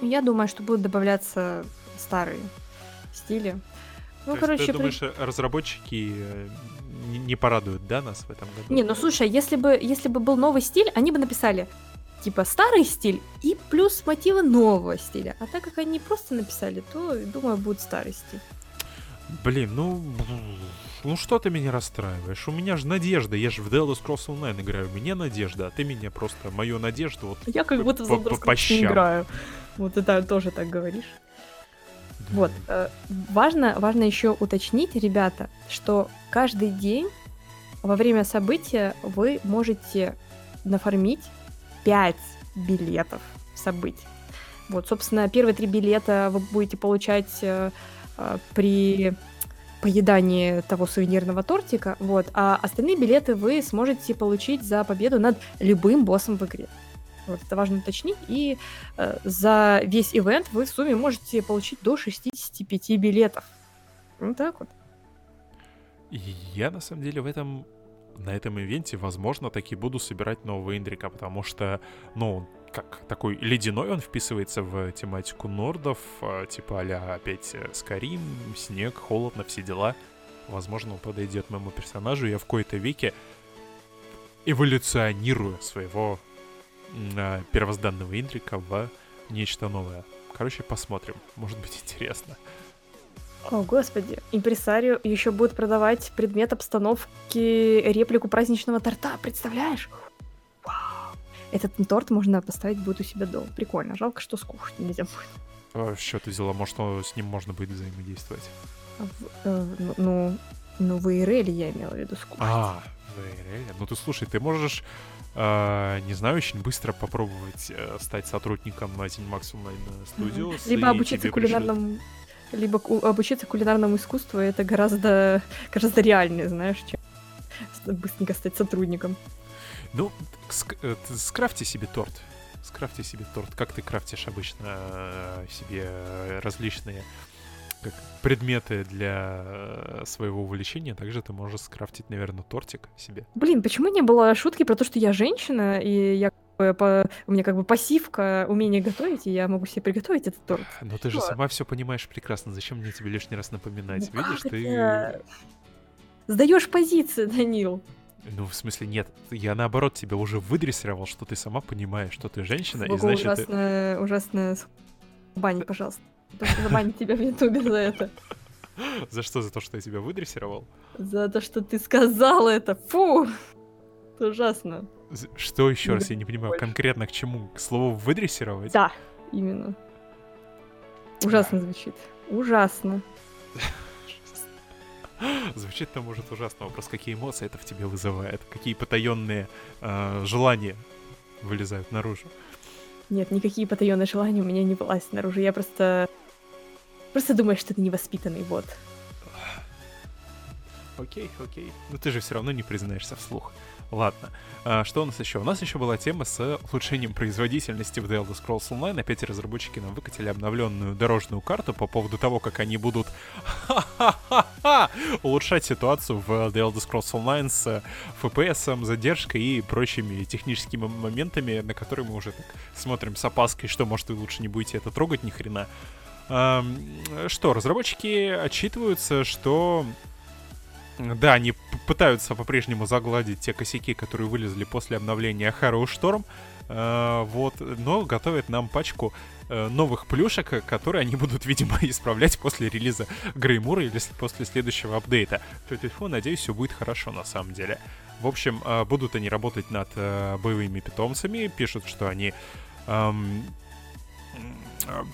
Я думаю, что будут добавляться старые стили. Ну, То короче, ты думаешь, при... разработчики э, не, не порадуют, да, нас в этом году? Не, ну слушай, если бы, если бы был новый стиль, они бы написали типа старый стиль и плюс мотивы нового стиля. А так как они просто написали, то, думаю, будет старый стиль. Блин, ну ну что ты меня расстраиваешь? У меня же надежда, я же в The Elder Scrolls Online играю, у меня надежда, а ты меня просто, мою надежду вот Я как будто в The Elder Scrolls не играю. Вот это тоже так говоришь. Вот. Э, важно, важно еще уточнить, ребята, что каждый день во время события вы можете нафармить 5 билетов в событии. Вот, собственно, первые три билета вы будете получать э, при поедании того сувенирного тортика, вот, а остальные билеты вы сможете получить за победу над любым боссом в игре. Вот, это важно уточнить. И э, за весь ивент вы в сумме можете получить до 65 билетов. Вот так вот. Я, на самом деле, в этом на этом ивенте, возможно, таки буду собирать нового Индрика, потому что, ну, как такой ледяной он вписывается в тематику нордов, а, типа а опять э, Скарим, снег, холодно, все дела. Возможно, он подойдет моему персонажу, я в кои-то веке эволюционирую своего э, первозданного Индрика в нечто новое. Короче, посмотрим. Может быть интересно. О, господи. Импресарио еще будет продавать предмет обстановки, реплику праздничного торта, представляешь? Этот торт можно поставить будет у себя дома. Прикольно. Жалко, что скушать нельзя будет. А, чего ты взяла? Может, с ним можно будет взаимодействовать? А в, э, ну, ну, ну, в IRL я имела в виду скушать. А, в IRL? Ну ты слушай, ты можешь Uh, не знаю, очень быстро попробовать uh, стать сотрудником Cinemax Online Studios. Mm-hmm. Либо обучиться кулинарному... Пришлют... Либо обучиться кулинарному искусству, это гораздо, [laughs] гораздо реальнее, знаешь, чем быстренько стать сотрудником. Ну, э, скрафьте себе торт. Скрафьте себе торт. Как ты крафтишь обычно э, себе различные как предметы для э, своего увлечения, также ты можешь скрафтить, наверное, тортик себе. Блин, почему не было шутки про то, что я женщина, и я по, у меня как бы пассивка умение готовить, и я могу себе приготовить этот торт. Но ты же сама все понимаешь прекрасно. Зачем мне тебе лишний раз напоминать? Ну, Видишь, ты... Сдаешь позиции, Данил. Ну, в смысле, нет. Я наоборот тебя уже выдрессировал, что ты сама понимаешь, что ты женщина, Богу, и значит... Ужасно, ты... ужасно... Бани, пожалуйста. Забанить тебя в Ютубе за это. [laughs] За что? За то, что я тебя выдрессировал? За то, что ты сказал это. Фу! Это ужасно. Что еще раз? Я не понимаю, конкретно к чему? К слову выдрессировать? Да, именно. Ужасно звучит. Ужасно. [laughs] [gasps] Звучит-то может ужасно. Вопрос, какие эмоции это в тебе вызывает? Какие потаенные э, желания вылезают наружу? Нет, никакие потаенные желания у меня не вылазят наружу. Я просто... Просто думаю, что ты невоспитанный, вот. Окей, окей. Но ты же все равно не признаешься вслух. Ладно. А, что у нас еще? У нас еще была тема с улучшением производительности в The Elder Scrolls Online. Опять разработчики нам выкатили обновленную дорожную карту по поводу того, как они будут [laughs] улучшать ситуацию в The Elder Scrolls Online с FPS, задержкой и прочими техническими моментами, на которые мы уже так смотрим с опаской, что, может, вы лучше не будете это трогать ни хрена. Что, разработчики отчитываются, что да, они пытаются по-прежнему загладить те косяки, которые вылезли после обновления Harrow Storm. Э, вот, но готовят нам пачку э, новых плюшек, которые они будут, видимо, [laughs] исправлять после релиза Греймура или после следующего апдейта. Фу, надеюсь, все будет хорошо на самом деле. В общем, э, будут они работать над э, боевыми питомцами, пишут, что они эм,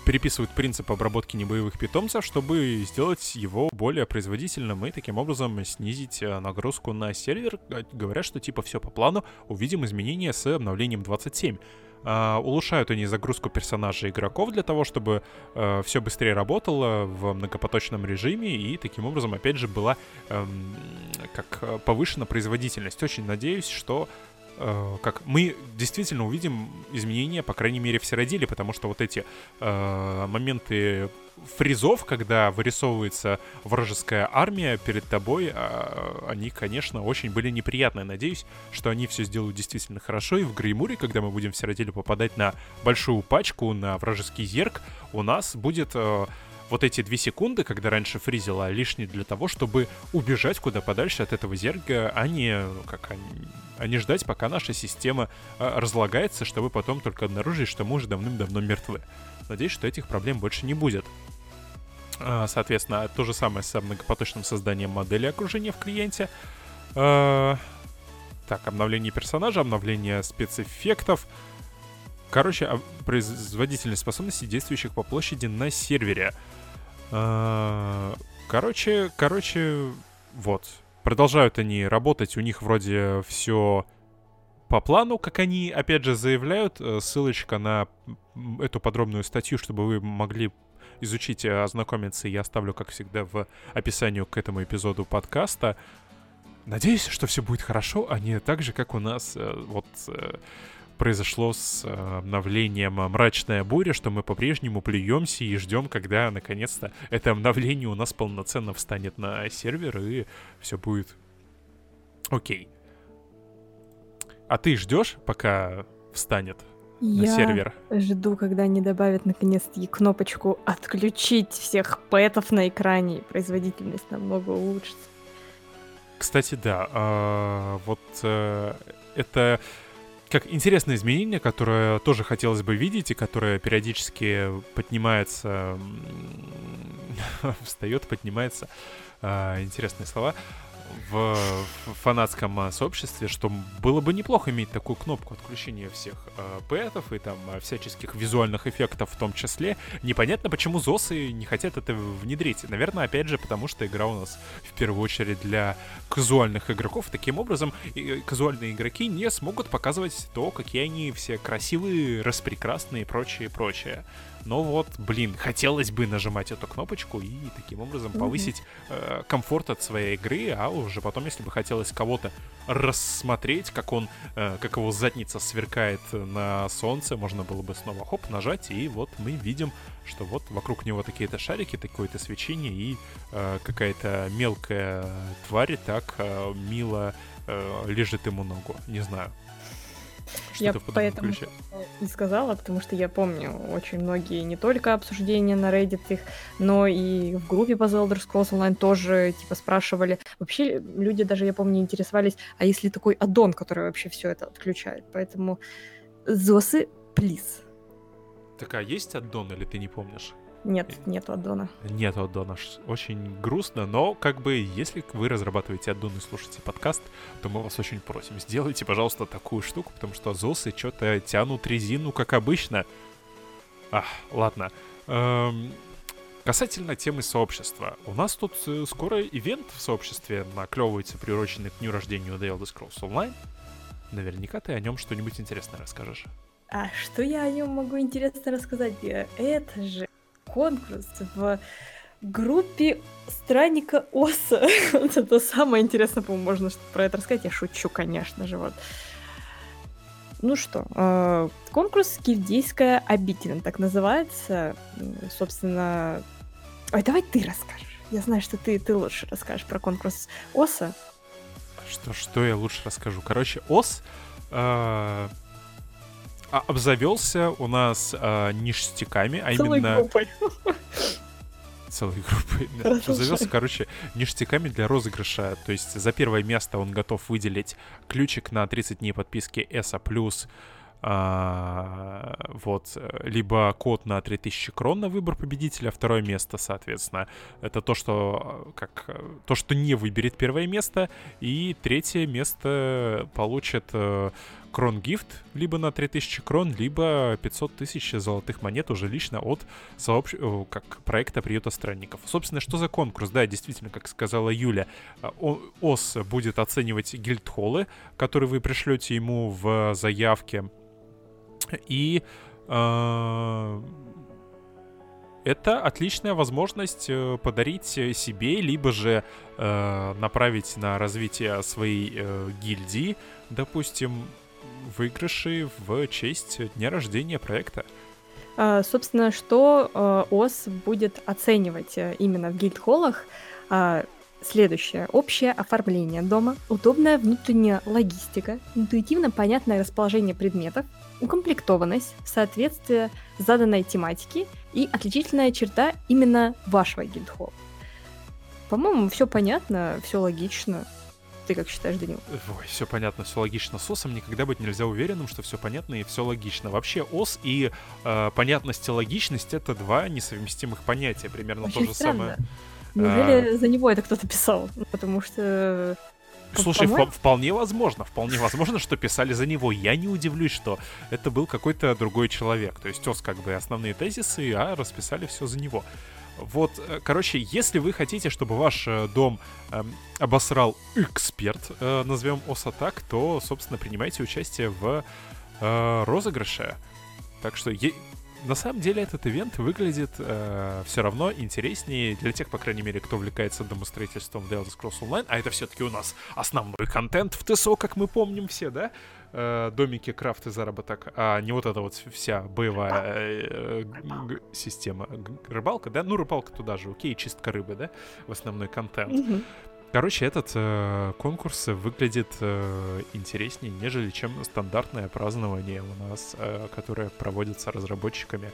переписывают принцип обработки небоевых питомцев, чтобы сделать его более производительным и таким образом снизить э, нагрузку на сервер. А, говорят, что типа все по плану, увидим изменения с обновлением 27. Uh, улучшают они загрузку персонажей игроков для того, чтобы uh, все быстрее работало в многопоточном режиме и таким образом, опять же, была um, как э, повышена производительность. Очень надеюсь, что э, как мы действительно увидим изменения, по крайней мере, в Сиродиле, потому что вот эти э, моменты фризов, когда вырисовывается вражеская армия перед тобой, э, они, конечно, очень были неприятные. Надеюсь, что они все сделают действительно хорошо, и в Греймуре, когда мы будем в Сиродиле попадать на большую пачку, на вражеский зерк, у нас будет... Э, вот эти две секунды, когда раньше фризила, лишние для того, чтобы убежать куда подальше от этого зерга, а не, как, а не ждать, пока наша система а, разлагается, чтобы потом только обнаружить, что мы уже давным-давно мертвы. Надеюсь, что этих проблем больше не будет. А, соответственно, то же самое с многопоточным созданием модели окружения в клиенте. А, так, обновление персонажа, обновление спецэффектов. Короче, производительность способностей, действующих по площади на сервере. Короче, короче, вот. Продолжают они работать, у них вроде все по плану, как они, опять же, заявляют. Э, ссылочка на эту подробную статью, чтобы вы могли изучить и ознакомиться, я оставлю, как всегда, в описании к этому эпизоду подкаста. Надеюсь, что все будет хорошо, а не так же, как у нас э, вот э, произошло с э, обновлением «Мрачная буря», что мы по-прежнему плюемся и ждем, когда наконец-то это обновление у нас полноценно встанет на сервер и все будет окей. А ты ждешь, пока встанет на Я сервер? жду, когда они добавят наконец-таки кнопочку «Отключить всех пэтов на экране», и производительность намного улучшится. Кстати, да, э, вот э, это как интересное изменение, которое тоже хотелось бы видеть и которое периодически поднимается [laughs] встает, поднимается. Э, интересные слова в фанатском а, сообществе, что было бы неплохо иметь такую кнопку отключения всех э, пэтов и там а, всяческих визуальных эффектов в том числе. Непонятно, почему ЗОСы не хотят это внедрить. Наверное, опять же, потому что игра у нас в первую очередь для казуальных игроков. Таким образом, казуальные игроки не смогут показывать то, какие они все красивые, распрекрасные и прочее, прочее. Но вот, блин, хотелось бы нажимать эту кнопочку и таким образом повысить э, комфорт от своей игры, а уже потом, если бы хотелось кого-то рассмотреть, как он, э, как его задница сверкает на солнце, можно было бы снова хоп, нажать, и вот мы видим, что вот вокруг него такие-то шарики, такое-то свечение, и э, какая-то мелкая тварь так э, мило э, лежит ему ногу. Не знаю. Я поэтому ключе. и сказала, потому что я помню очень многие не только обсуждения на Reddit их, но и в группе по The Elder Scrolls Online тоже типа спрашивали. Вообще люди даже, я помню, интересовались, а если такой аддон, который вообще все это отключает? Поэтому ЗОСы, плиз. Так, а есть аддон или ты не помнишь? Нет, нет аддона. Нет аддона. Очень грустно, но как бы если вы разрабатываете аддон и слушаете подкаст, то мы вас очень просим, сделайте, пожалуйста, такую штуку, потому что ЗОСы что-то тянут резину, как обычно. Ах, ладно. Эм, касательно темы сообщества. У нас тут э, скоро ивент в сообществе наклевывается, приуроченный к дню рождения The Elder Scrolls Online. Наверняка ты о нем что-нибудь интересное расскажешь. А что я о нем могу интересно рассказать? Это же конкурс в группе странника Оса. [laughs] вот это самое интересное, по-моему, можно про это рассказать. Я шучу, конечно же, вот. Ну что, э, конкурс «Кильдейская обитель», так называется. Собственно... Ой, давай ты расскажешь. Я знаю, что ты, ты лучше расскажешь про конкурс ОСа. Что, что я лучше расскажу? Короче, ОС э, обзавелся у нас а, ништяками, а Целой именно... Группой. Целой группой. Обзавелся, короче, ништяками для розыгрыша. То есть за первое место он готов выделить ключик на 30 дней подписки ESA+, а, вот, либо код на 3000 крон на выбор победителя, второе место, соответственно, это то, что как то, что не выберет первое место, и третье место получит э, крон гифт, либо на 3000 крон, либо 500 тысяч золотых монет уже лично от сообщ... как проекта приюта странников. Собственно, что за конкурс? Да, действительно, как сказала Юля, а, ОС будет оценивать гильдхоллы, которые вы пришлете ему в заявке. И э, это отличная возможность э, подарить себе, либо же э, направить на развитие своей э, гильдии, допустим, выигрыши в честь дня рождения проекта. А, собственно, что а, ОС будет оценивать э, именно в гильдхоллах? А, следующее. Общее оформление дома, удобная внутренняя логистика, интуитивно понятное расположение предметов, укомплектованность, соответствие заданной тематике и отличительная черта именно вашего гильдхолла. По-моему, все понятно, все логично. Ты как считаешь, Данил? Ой, все понятно, все логично. С ОСом никогда быть нельзя уверенным, что все понятно и все логично. Вообще ОС и э, понятность и логичность это два несовместимых понятия. Примерно Очень то же странно. самое. Неужели а... за него это кто-то писал? Ну, потому что Слушай, вп- вполне возможно, вполне возможно, что писали за него. Я не удивлюсь, что это был какой-то другой человек. То есть ОС как бы основные тезисы, а расписали все за него. Вот, э, короче, если вы хотите, чтобы ваш э, дом э, обосрал эксперт, э, назовем ОСА так, то, собственно, принимайте участие в э, розыгрыше. Так что на самом деле этот ивент выглядит э, все равно интереснее для тех, по крайней мере, кто увлекается домостроительством в The Elder Scrolls Online, а это все-таки у нас основной контент в ТСО, как мы помним все, да? Э, домики, крафт и заработок, а не вот эта вот вся боевая э, э, система. Рыбалка, да? Ну, рыбалка туда же, окей, чистка рыбы, да? В основной контент. Mm-hmm. Короче, этот э, конкурс выглядит э, интереснее, нежели чем стандартное празднование у нас, э, которое проводится разработчиками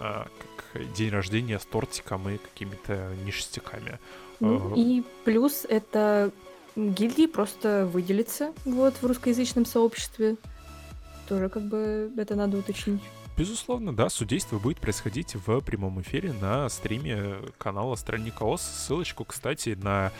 э, как день рождения с тортиком и какими-то ништяками. Ну, э, и плюс это гильдии просто выделиться вот в русскоязычном сообществе. Тоже как бы это надо уточнить. безусловно, да, судейство будет происходить в прямом эфире на стриме канала Странника ОС. Ссылочку, кстати, на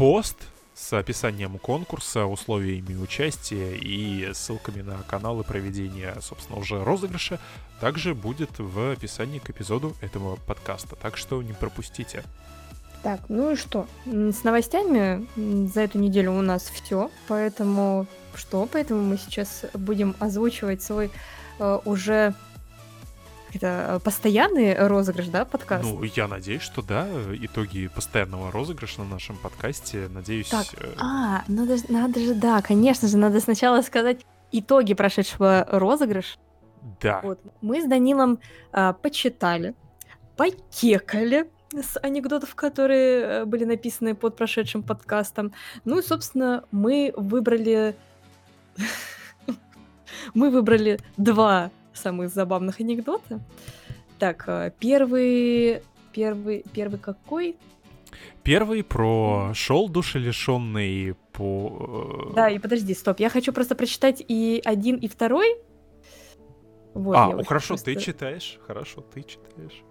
пост с описанием конкурса, условиями участия и ссылками на каналы проведения, собственно, уже розыгрыша, также будет в описании к эпизоду этого подкаста. Так что не пропустите. Так, ну и что? С новостями за эту неделю у нас все, поэтому что? Поэтому мы сейчас будем озвучивать свой э, уже это э, постоянный розыгрыш, да, подкаст? Ну, я надеюсь, что да. Итоги постоянного розыгрыша на нашем подкасте, надеюсь... Так, э... а, надо, надо же, да, конечно же, надо сначала сказать итоги прошедшего розыгрыша. Да. Вот. Мы с Данилом э, почитали, покекали с анекдотов, которые э, были написаны под прошедшим подкастом. Ну и, собственно, мы выбрали... [laughs] мы выбрали два самых забавных анекдота. Так, э, первый... Первый... Первый какой? Первый про шел душелишенный по... Э, да, и подожди, стоп. Я хочу просто прочитать и один, и второй. Вот, а, ну, хорошо, просто... ты читаешь. Хорошо, ты читаешь.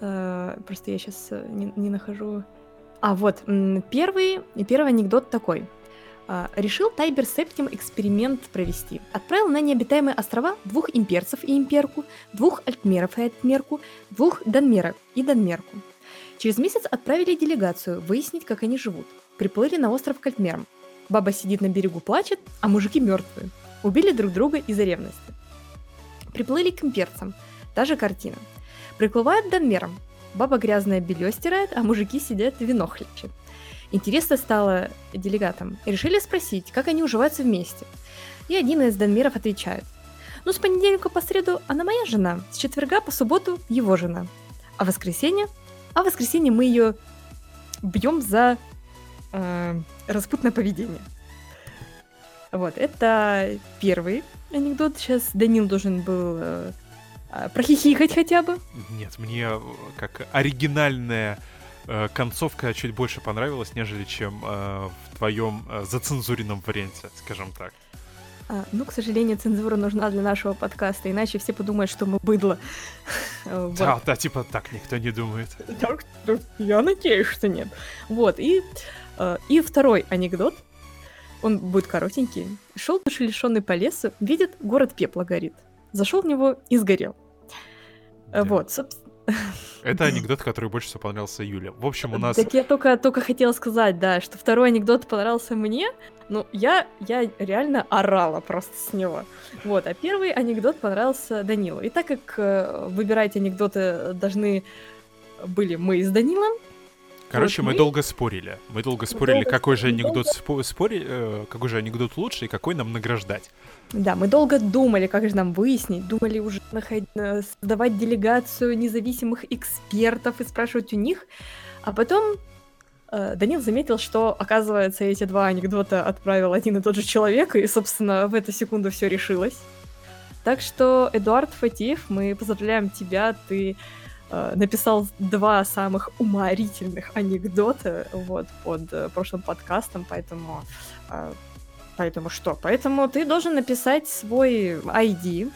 Uh, просто я сейчас не, не нахожу. А, вот, первый, первый анекдот такой. А, решил Тайбер Септим эксперимент провести. Отправил на необитаемые острова двух имперцев и имперку, двух альтмеров и альтмерку, двух данмеров и данмерку. Через месяц отправили делегацию выяснить, как они живут. Приплыли на остров к альтмерам. Баба сидит на берегу, плачет, а мужики мертвые. Убили друг друга из-за ревности. Приплыли к имперцам. Та же картина. Приплывают данмерам. Баба грязное белье стирает, а мужики сидят вино хлебчат. Интересно стало делегатам. И решили спросить, как они уживаются вместе. И один из данмиров отвечает. Ну, с понедельника по среду она моя жена, с четверга по субботу его жена. А воскресенье? А воскресенье мы ее бьем за э, распутное поведение. Вот, это первый анекдот. Сейчас Данил должен был э, э прохихикать хотя бы. Нет, мне э, как оригинальная Э, концовка чуть больше понравилась, нежели чем э, в твоем э, зацензуренном варианте, скажем так. А, ну, к сожалению, цензура нужна для нашего подкаста, иначе все подумают, что мы быдло. [laughs] вот. Да, да, типа так никто не думает. Так, я надеюсь, что нет. Вот, и, э, и второй анекдот, он будет коротенький. Шел душелишенный по лесу, видит, город пепла горит. Зашел в него и сгорел. Да. Вот, собственно, это анекдот, который больше всего понравился Юле. В общем, у нас... Так я только, только хотела сказать, да, что второй анекдот понравился мне, ну, я, я реально орала просто с него. Вот, а первый анекдот понравился Данилу. И так как э, выбирать анекдоты должны были мы с Данилом, Короче, вот мы, мы долго спорили. Мы долго спорили, долго, какой же анекдот долго... спори, э, какой же анекдот лучше и какой нам награждать. Да, мы долго думали, как же нам выяснить, думали уже находить, э, создавать делегацию независимых экспертов и спрашивать у них. А потом э, Данил заметил, что, оказывается, эти два анекдота отправил один и тот же человек, и, собственно, в эту секунду все решилось. Так что, Эдуард Фатиев, мы поздравляем тебя, ты написал два самых уморительных анекдота вот, под э, прошлым подкастом, поэтому э, Поэтому что? Поэтому ты должен написать свой ID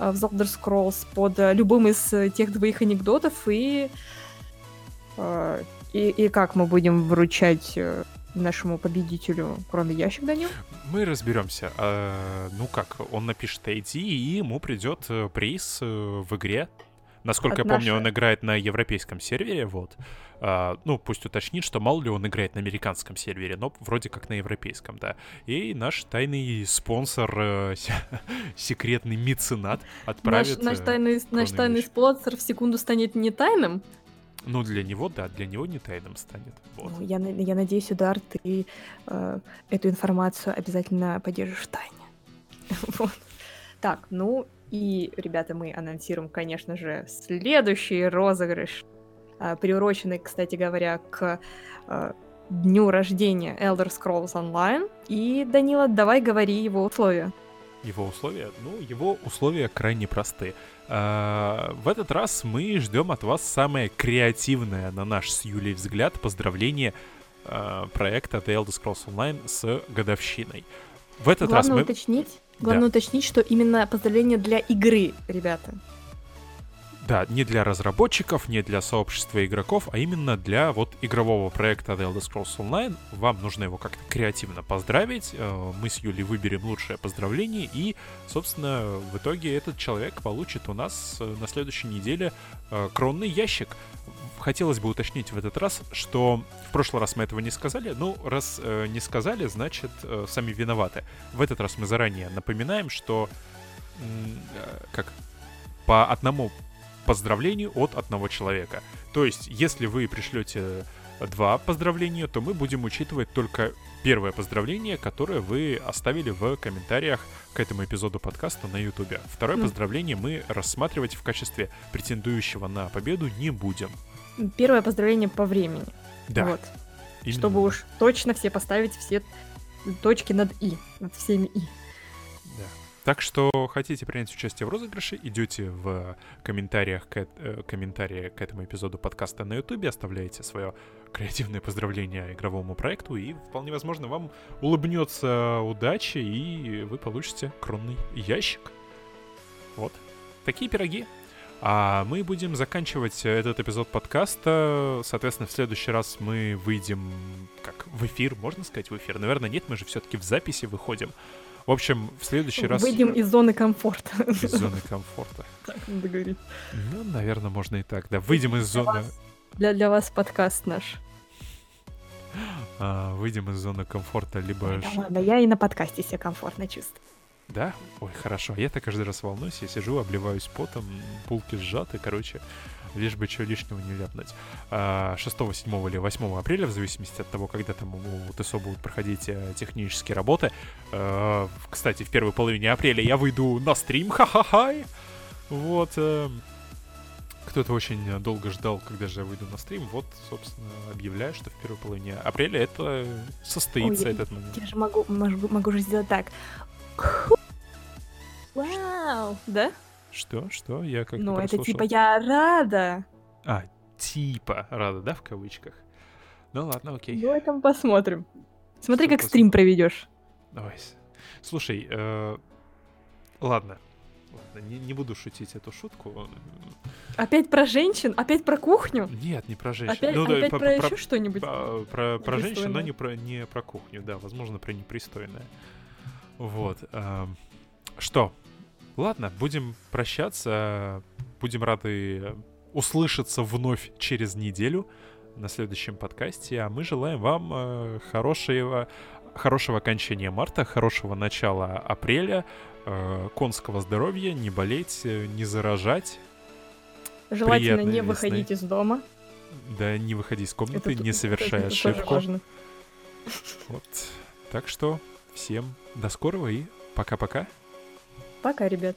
э, в The Scrolls под э, любым из э, тех двоих анекдотов и, и, и как мы будем вручать нашему победителю кроме ящик, Данил? Мы разберемся. А, ну как, он напишет ID, и ему придет приз в игре. Насколько От я помню, нашей... он играет на европейском сервере, вот. А, ну, пусть уточнит, что мало ли он играет на американском сервере, но вроде как на европейском, да. И наш тайный спонсор, э, [laughs] секретный меценат отправит... Наш, наш, э, тайный, наш тайный спонсор в секунду станет не тайным? Ну, для него, да, для него не тайным станет. Вот. Ну, я, я надеюсь, Удар, ты э, эту информацию обязательно поддержишь в тайне. [laughs] вот. Так, ну и, ребята, мы анонсируем, конечно же, следующий розыгрыш а, приуроченный, кстати говоря, к а, дню рождения Elder Scrolls Online. И, Данила, давай говори его условия. Его условия? Ну, его условия крайне просты. А, в этот раз мы ждем от вас самое креативное, на наш с Юлей взгляд, поздравление проекта The Elder Scrolls Online с годовщиной. В этот главное раз мы... уточнить, главное да. уточнить, что именно поздравление для игры, ребята. Да, не для разработчиков, не для сообщества игроков, а именно для вот игрового проекта The Elder Scrolls Online. Вам нужно его как-то креативно поздравить. Э, мы с Юлей выберем лучшее поздравление, и, собственно, в итоге этот человек получит у нас э, на следующей неделе э, кронный ящик. Хотелось бы уточнить в этот раз, что в прошлый раз мы этого не сказали. Ну, раз не сказали, значит, сами виноваты. В этот раз мы заранее напоминаем, что как по одному поздравлений от одного человека. То есть, если вы пришлете два поздравления, то мы будем учитывать только первое поздравление, которое вы оставили в комментариях к этому эпизоду подкаста на YouTube. Второе mm. поздравление мы рассматривать в качестве претендующего на победу не будем. Первое поздравление по времени. Да. Вот. Именно. Чтобы уж точно все поставить все точки над «и», над всеми «и». Так что хотите принять участие в розыгрыше, идете в комментариях к, э, комментарии к этому эпизоду подкаста на YouTube, оставляете свое креативное поздравление игровому проекту, и вполне возможно вам улыбнется удача, и вы получите кронный ящик. Вот. Такие пироги. А мы будем заканчивать этот эпизод подкаста. Соответственно, в следующий раз мы выйдем как в эфир, можно сказать, в эфир. Наверное, нет, мы же все-таки в записи выходим. В общем, в следующий раз... Выйдем из зоны комфорта. Из зоны комфорта. Так надо говорить. Ну, наверное, можно и так, да. Выйдем из зоны... Для, для вас подкаст наш. А, выйдем из зоны комфорта, либо... Да, ладно, я и на подкасте себя комфортно чувствую. Да? Ой, хорошо. Я-то каждый раз волнуюсь, я сижу, обливаюсь потом, пулки сжаты, короче лишь бы чего лишнего не ляпнуть. 6, а, 7 или 8 апреля, в зависимости от того, когда там у ТСО будут проходить э, технические работы. А, кстати, в первой половине апреля я выйду на стрим, ха-ха-ха! Вот. Э, кто-то очень долго ждал, когда же я выйду на стрим. Вот, собственно, объявляю, что в первой половине апреля это состоится Ой, этот момент. Я же могу, могу, могу же сделать так. Вау! Да? Что? Что? Я как Ну, это типа я рада. А, типа рада, да, в кавычках? Ну ладно, окей. Ну, это мы посмотрим. Смотри, как стрим проведешь. Давай. Слушай, э, ладно. Ладно, не, не буду шутить эту шутку. Опять про женщин? Опять про кухню? Нет, не про женщин. Опять, ну, опять да, про, про еще что-нибудь? Про, про, про женщин, но не про, не про кухню, да, возможно, про непристойное. Вот. Э, что? Ладно, будем прощаться. Будем рады услышаться вновь через неделю на следующем подкасте. А мы желаем вам э, хорошего, хорошего окончания марта, хорошего начала апреля, э, конского здоровья, не болеть, э, не заражать. Желательно не весны. выходить из дома. Да, не выходи из комнаты, это, не совершая это, это ошибку. Вот. Так что всем до скорого и пока-пока. Пока, ребят.